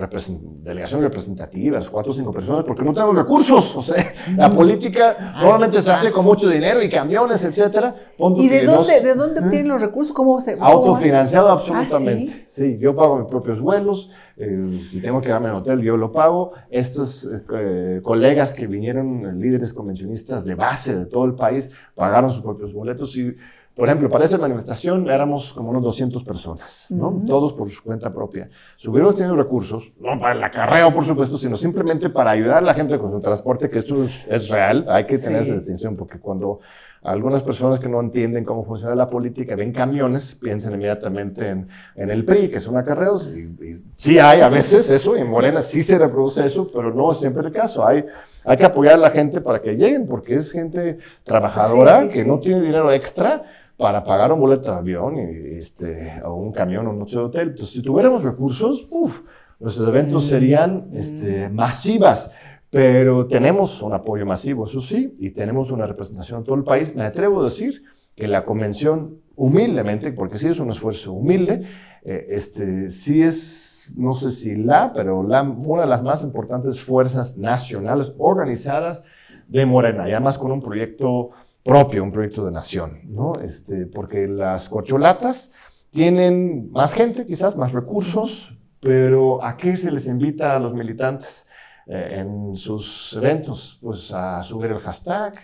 delegaciones representativas, cuatro o cinco personas, porque no tenemos recursos, o sea, la política normalmente se hace con mucho dinero y camiones, etcétera. ¿Y de dónde, de dónde obtienen los recursos? ¿Cómo se...? Autofinanciado absolutamente. ¿sí? yo pago mis propios vuelos, eh, si tengo que darme en hotel, yo lo pago. Estos eh, colegas que vinieron, líderes convencionistas de base de todo el país, pagaron sus propios boletos y por ejemplo, para esa manifestación éramos como unos 200 personas, ¿no? Todos por su cuenta propia. Si hubiéramos tenido recursos, no para el acarreo, por supuesto, sino simplemente para ayudar a la gente con su transporte, que esto es, real, hay que tener esa distinción, porque cuando algunas personas que no entienden cómo funciona la política ven camiones, piensan inmediatamente en, en el PRI, que son acarreos, y, sí hay a veces eso, y en Morena sí se reproduce eso, pero no es siempre el caso. Hay, hay que apoyar a la gente para que lleguen, porque es gente trabajadora que no tiene dinero extra para pagar un boleto de avión y, este, o un camión o un noche de hotel. Entonces, si tuviéramos recursos, uff, nuestros eventos mm. serían este, masivas. Pero tenemos un apoyo masivo, eso sí, y tenemos una representación en todo el país. Me atrevo a decir que la convención, humildemente, porque sí es un esfuerzo humilde, eh, este, sí es, no sé si la, pero la, una de las más importantes fuerzas nacionales organizadas de Morena, y además con un proyecto propio, un proyecto de nación, ¿no? Este, porque las corcholatas tienen más gente, quizás más recursos, pero ¿a qué se les invita a los militantes eh, en sus eventos? Pues a subir el hashtag,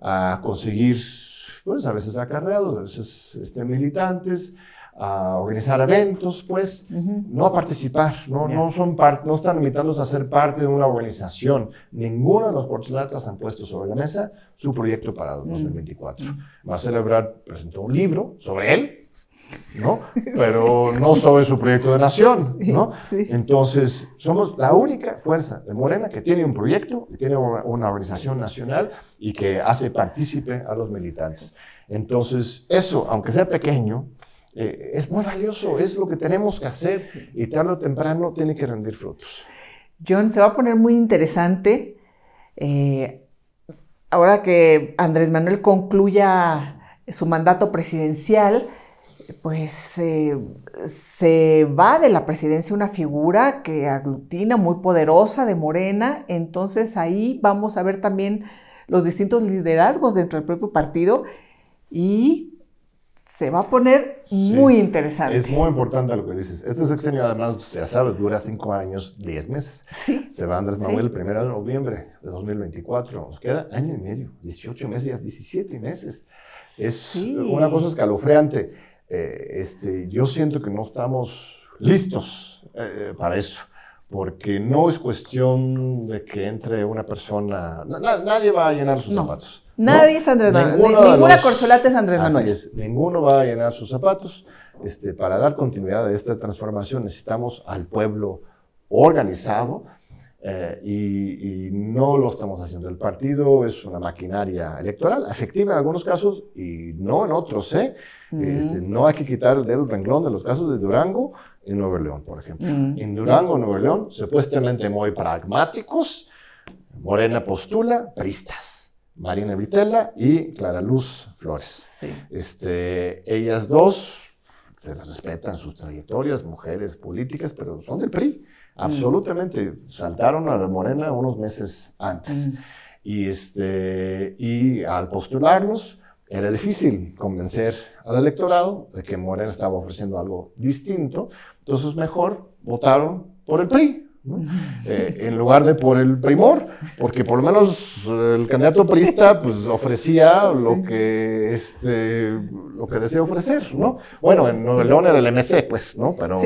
a conseguir, pues a veces acarreados, a veces este, militantes, a organizar eventos, pues, no a participar, no, no, son no están invitados a ser parte de una organización. Ninguno de los portulatas han puesto sobre la mesa su proyecto para 2024. Marcelo Ebrard presentó un libro sobre él, ¿no? *laughs* Pero no sobre su proyecto de nación, ¿no? Entonces, somos la única fuerza de Morena que tiene un proyecto, que tiene una, una organización nacional y que hace partícipe a los militantes. Entonces, eso, aunque sea pequeño, eh, es muy valioso, es lo que tenemos que hacer y tarde o temprano tiene que rendir frutos. John, se va a poner muy interesante. Eh, ahora que Andrés Manuel concluya su mandato presidencial, pues eh, se va de la presidencia una figura que aglutina muy poderosa de Morena, entonces ahí vamos a ver también los distintos liderazgos dentro del propio partido y se va a poner muy interesante. Es muy importante lo que dices. Este sexenio, además, ya sabes, dura cinco años, diez meses. Sí. Se va Andrés Manuel el primero de noviembre de 2024. Nos queda año y medio, 18 meses, 17 meses. Es una cosa escalofriante. eh, este, yo siento que no estamos listos eh, para eso porque no es cuestión de que entre una persona, nadie va a llenar sus zapatos. Nadie es Andrés Manuel, ninguna corcholata es Andrés Manuel. ninguno va a llenar sus zapatos. Este, para dar continuidad a esta transformación necesitamos al pueblo organizado eh, y, no lo estamos haciendo. El partido es una maquinaria electoral, efectiva en algunos casos y no en otros. ¿eh? Este, no hay que quitar el dedo renglón de los casos de Durango y Nuevo León, por ejemplo. En Durango, Nuevo León, supuestamente muy pragmáticos, Morena postula, pristas. Marina Vitela y Clara Luz Flores. Este, ellas dos se las respetan sus trayectorias, mujeres políticas, pero son del PRI. Absolutamente. Saltaron a la Morena unos meses antes. Y, este, y al postularlos, era difícil convencer al electorado de que Morena estaba ofreciendo algo distinto. Entonces, mejor votaron por el PRI. *laughs* Eh, en lugar de por el primor, porque por lo menos el candidato priista pues ofrecía lo que este lo que desea ofrecer, ¿no? Bueno, en Nuevo León era el MC, pues, ¿no? Pero,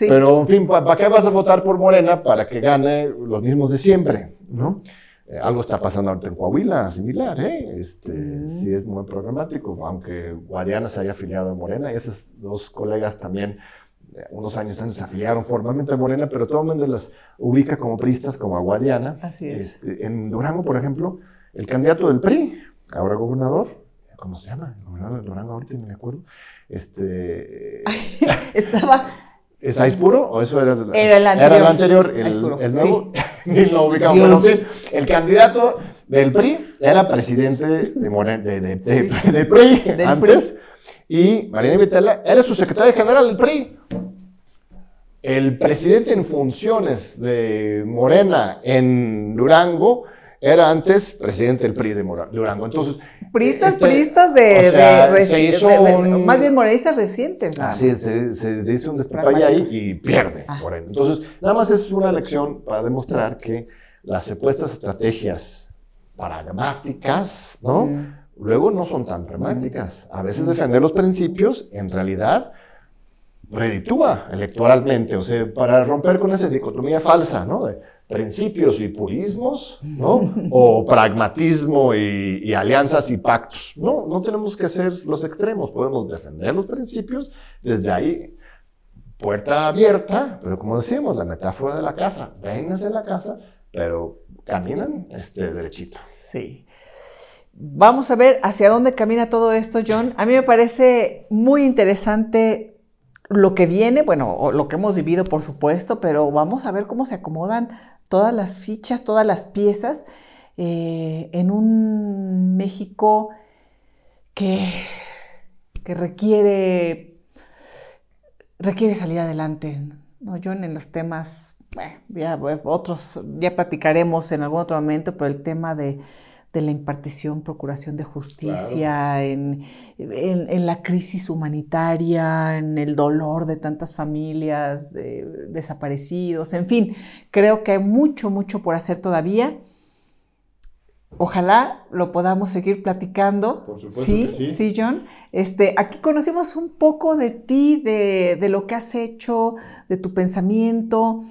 pero en fin, ¿para qué vas a votar por Morena? Para que gane los mismos de siempre, ¿no? Eh, algo está pasando ahorita en Coahuila, similar, ¿eh? Este, mm. Sí es muy programático, aunque Guadiana se haya afiliado a Morena y esos dos colegas también unos años antes se afiliaron formalmente a Morena, pero todo el mundo las ubica como pristas, como a Guadiana. Así es. Este, en Durango, por ejemplo, el candidato del PRI, ahora gobernador, ¿cómo se llama? El gobernador de Durango, ahorita no me acuerdo. Este, *laughs* Estaba... ¿Es Aispuro o eso era, era el anterior? Era el anterior, el, el nuevo, *laughs* ni lo ubicamos. el candidato del PRI era presidente de, Morena, de, de, de, PRI antes, y Marina Vitela era su secretaria general del PRI el presidente en funciones de Morena en Durango era antes presidente del PRI de Durango. Entonces, pristas, este, pristas de, más bien morenistas recientes. ¿no? Sí, se, dice un despapalle ahí y pierde ah. Morena. Entonces, nada más es una lección para demostrar que las supuestas estrategias pragmáticas, ¿no? Mm. Luego no son tan pragmáticas. A veces defender los principios, en realidad, reditúa electoralmente, o sea, para romper con esa dicotomía falsa, ¿no? De principios y purismos, ¿no? O pragmatismo y, alianzas y pactos. No, no tenemos que ser los extremos, podemos defender los principios desde ahí, puerta abierta, pero como decíamos, la metáfora de la casa, vénganse de la casa, pero caminan este, derechito. Sí. Vamos a ver hacia dónde camina todo esto, John. A mí me parece muy interesante lo que viene, bueno, lo que hemos vivido, por supuesto, pero vamos a ver cómo se acomodan todas las fichas, todas las piezas eh, en un México que, que requiere, requiere salir adelante. ¿no? Yo en los temas, ya, otros, ya platicaremos en algún otro momento, pero el tema de de la impartición, procuración de justicia, en, la crisis humanitaria, en el dolor de tantas familias desaparecidos, en fin, creo que hay mucho, mucho por hacer todavía. Ojalá lo podamos seguir platicando. Por sí, sí, sí, John. Este, aquí conocimos un poco de ti, de, de lo que has hecho, de tu pensamiento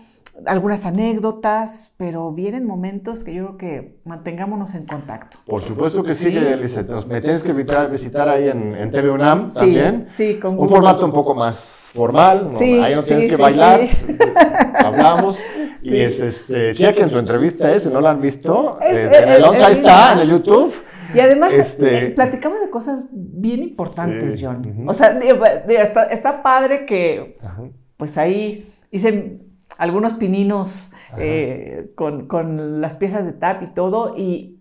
algunas anécdotas, pero vienen momentos que yo creo que mantengámonos en contacto. Por supuesto que sí, me tienes que invitar, visitar ahí en, en TV UNAM también. Sí, con gusto. Un formato un poco más formal, ahí no tienes que bailar, *laughs* hablamos. Y es este, chequen su entrevista, ¿eh? si no la han visto, eh, en el, ahí está, en el YouTube. Y además este... Eh, platicamos de cosas bien importantes, John. O sea, está, está, padre que, pues ahí hice algunos pininos eh, con, las piezas de tap y todo, y,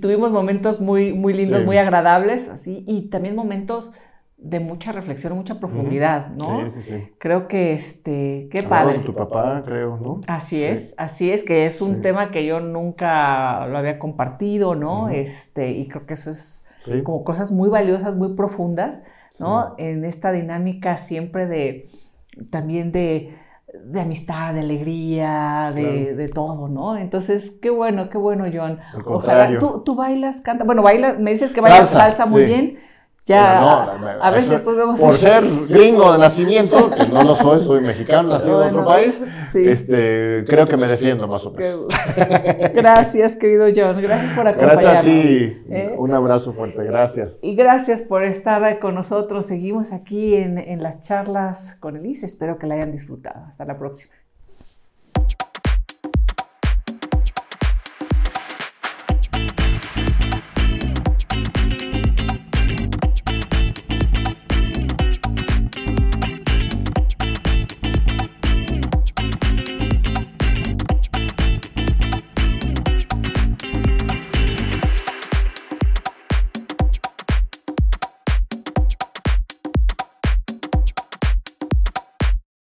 tuvimos momentos muy, muy lindos, muy agradables, así, y también momentos de mucha reflexión, mucha profundidad, ¿no? Sí, sí, sí. Creo que, este, qué padre. tu papá, creo, ¿no? Así es, así es, que es un tema que yo nunca lo había compartido, ¿no? Este, y creo que eso es como cosas muy valiosas, muy profundas, ¿no? En esta dinámica siempre de, también de de amistad, de alegría, de, todo, ¿no? Entonces, qué bueno, qué bueno, John. Ojalá tú, tú bailas, cantas, bueno, bailas, me dices que bailas salsa, muy bien. Ya, No, a ver eso- si después vemos Por ser gringo de nacimiento, que no lo soy, soy *laughs* mexicano, nacido en otro país, sí. este, creo que me defiendo más o menos. Gracias, querido John. Gracias por acompañarnos. Gracias a ti. ¿eh? Un abrazo fuerte, gracias. Y gracias por estar con nosotros. Seguimos aquí en, en las charlas con Elise. Espero que la hayan disfrutado. Hasta la próxima.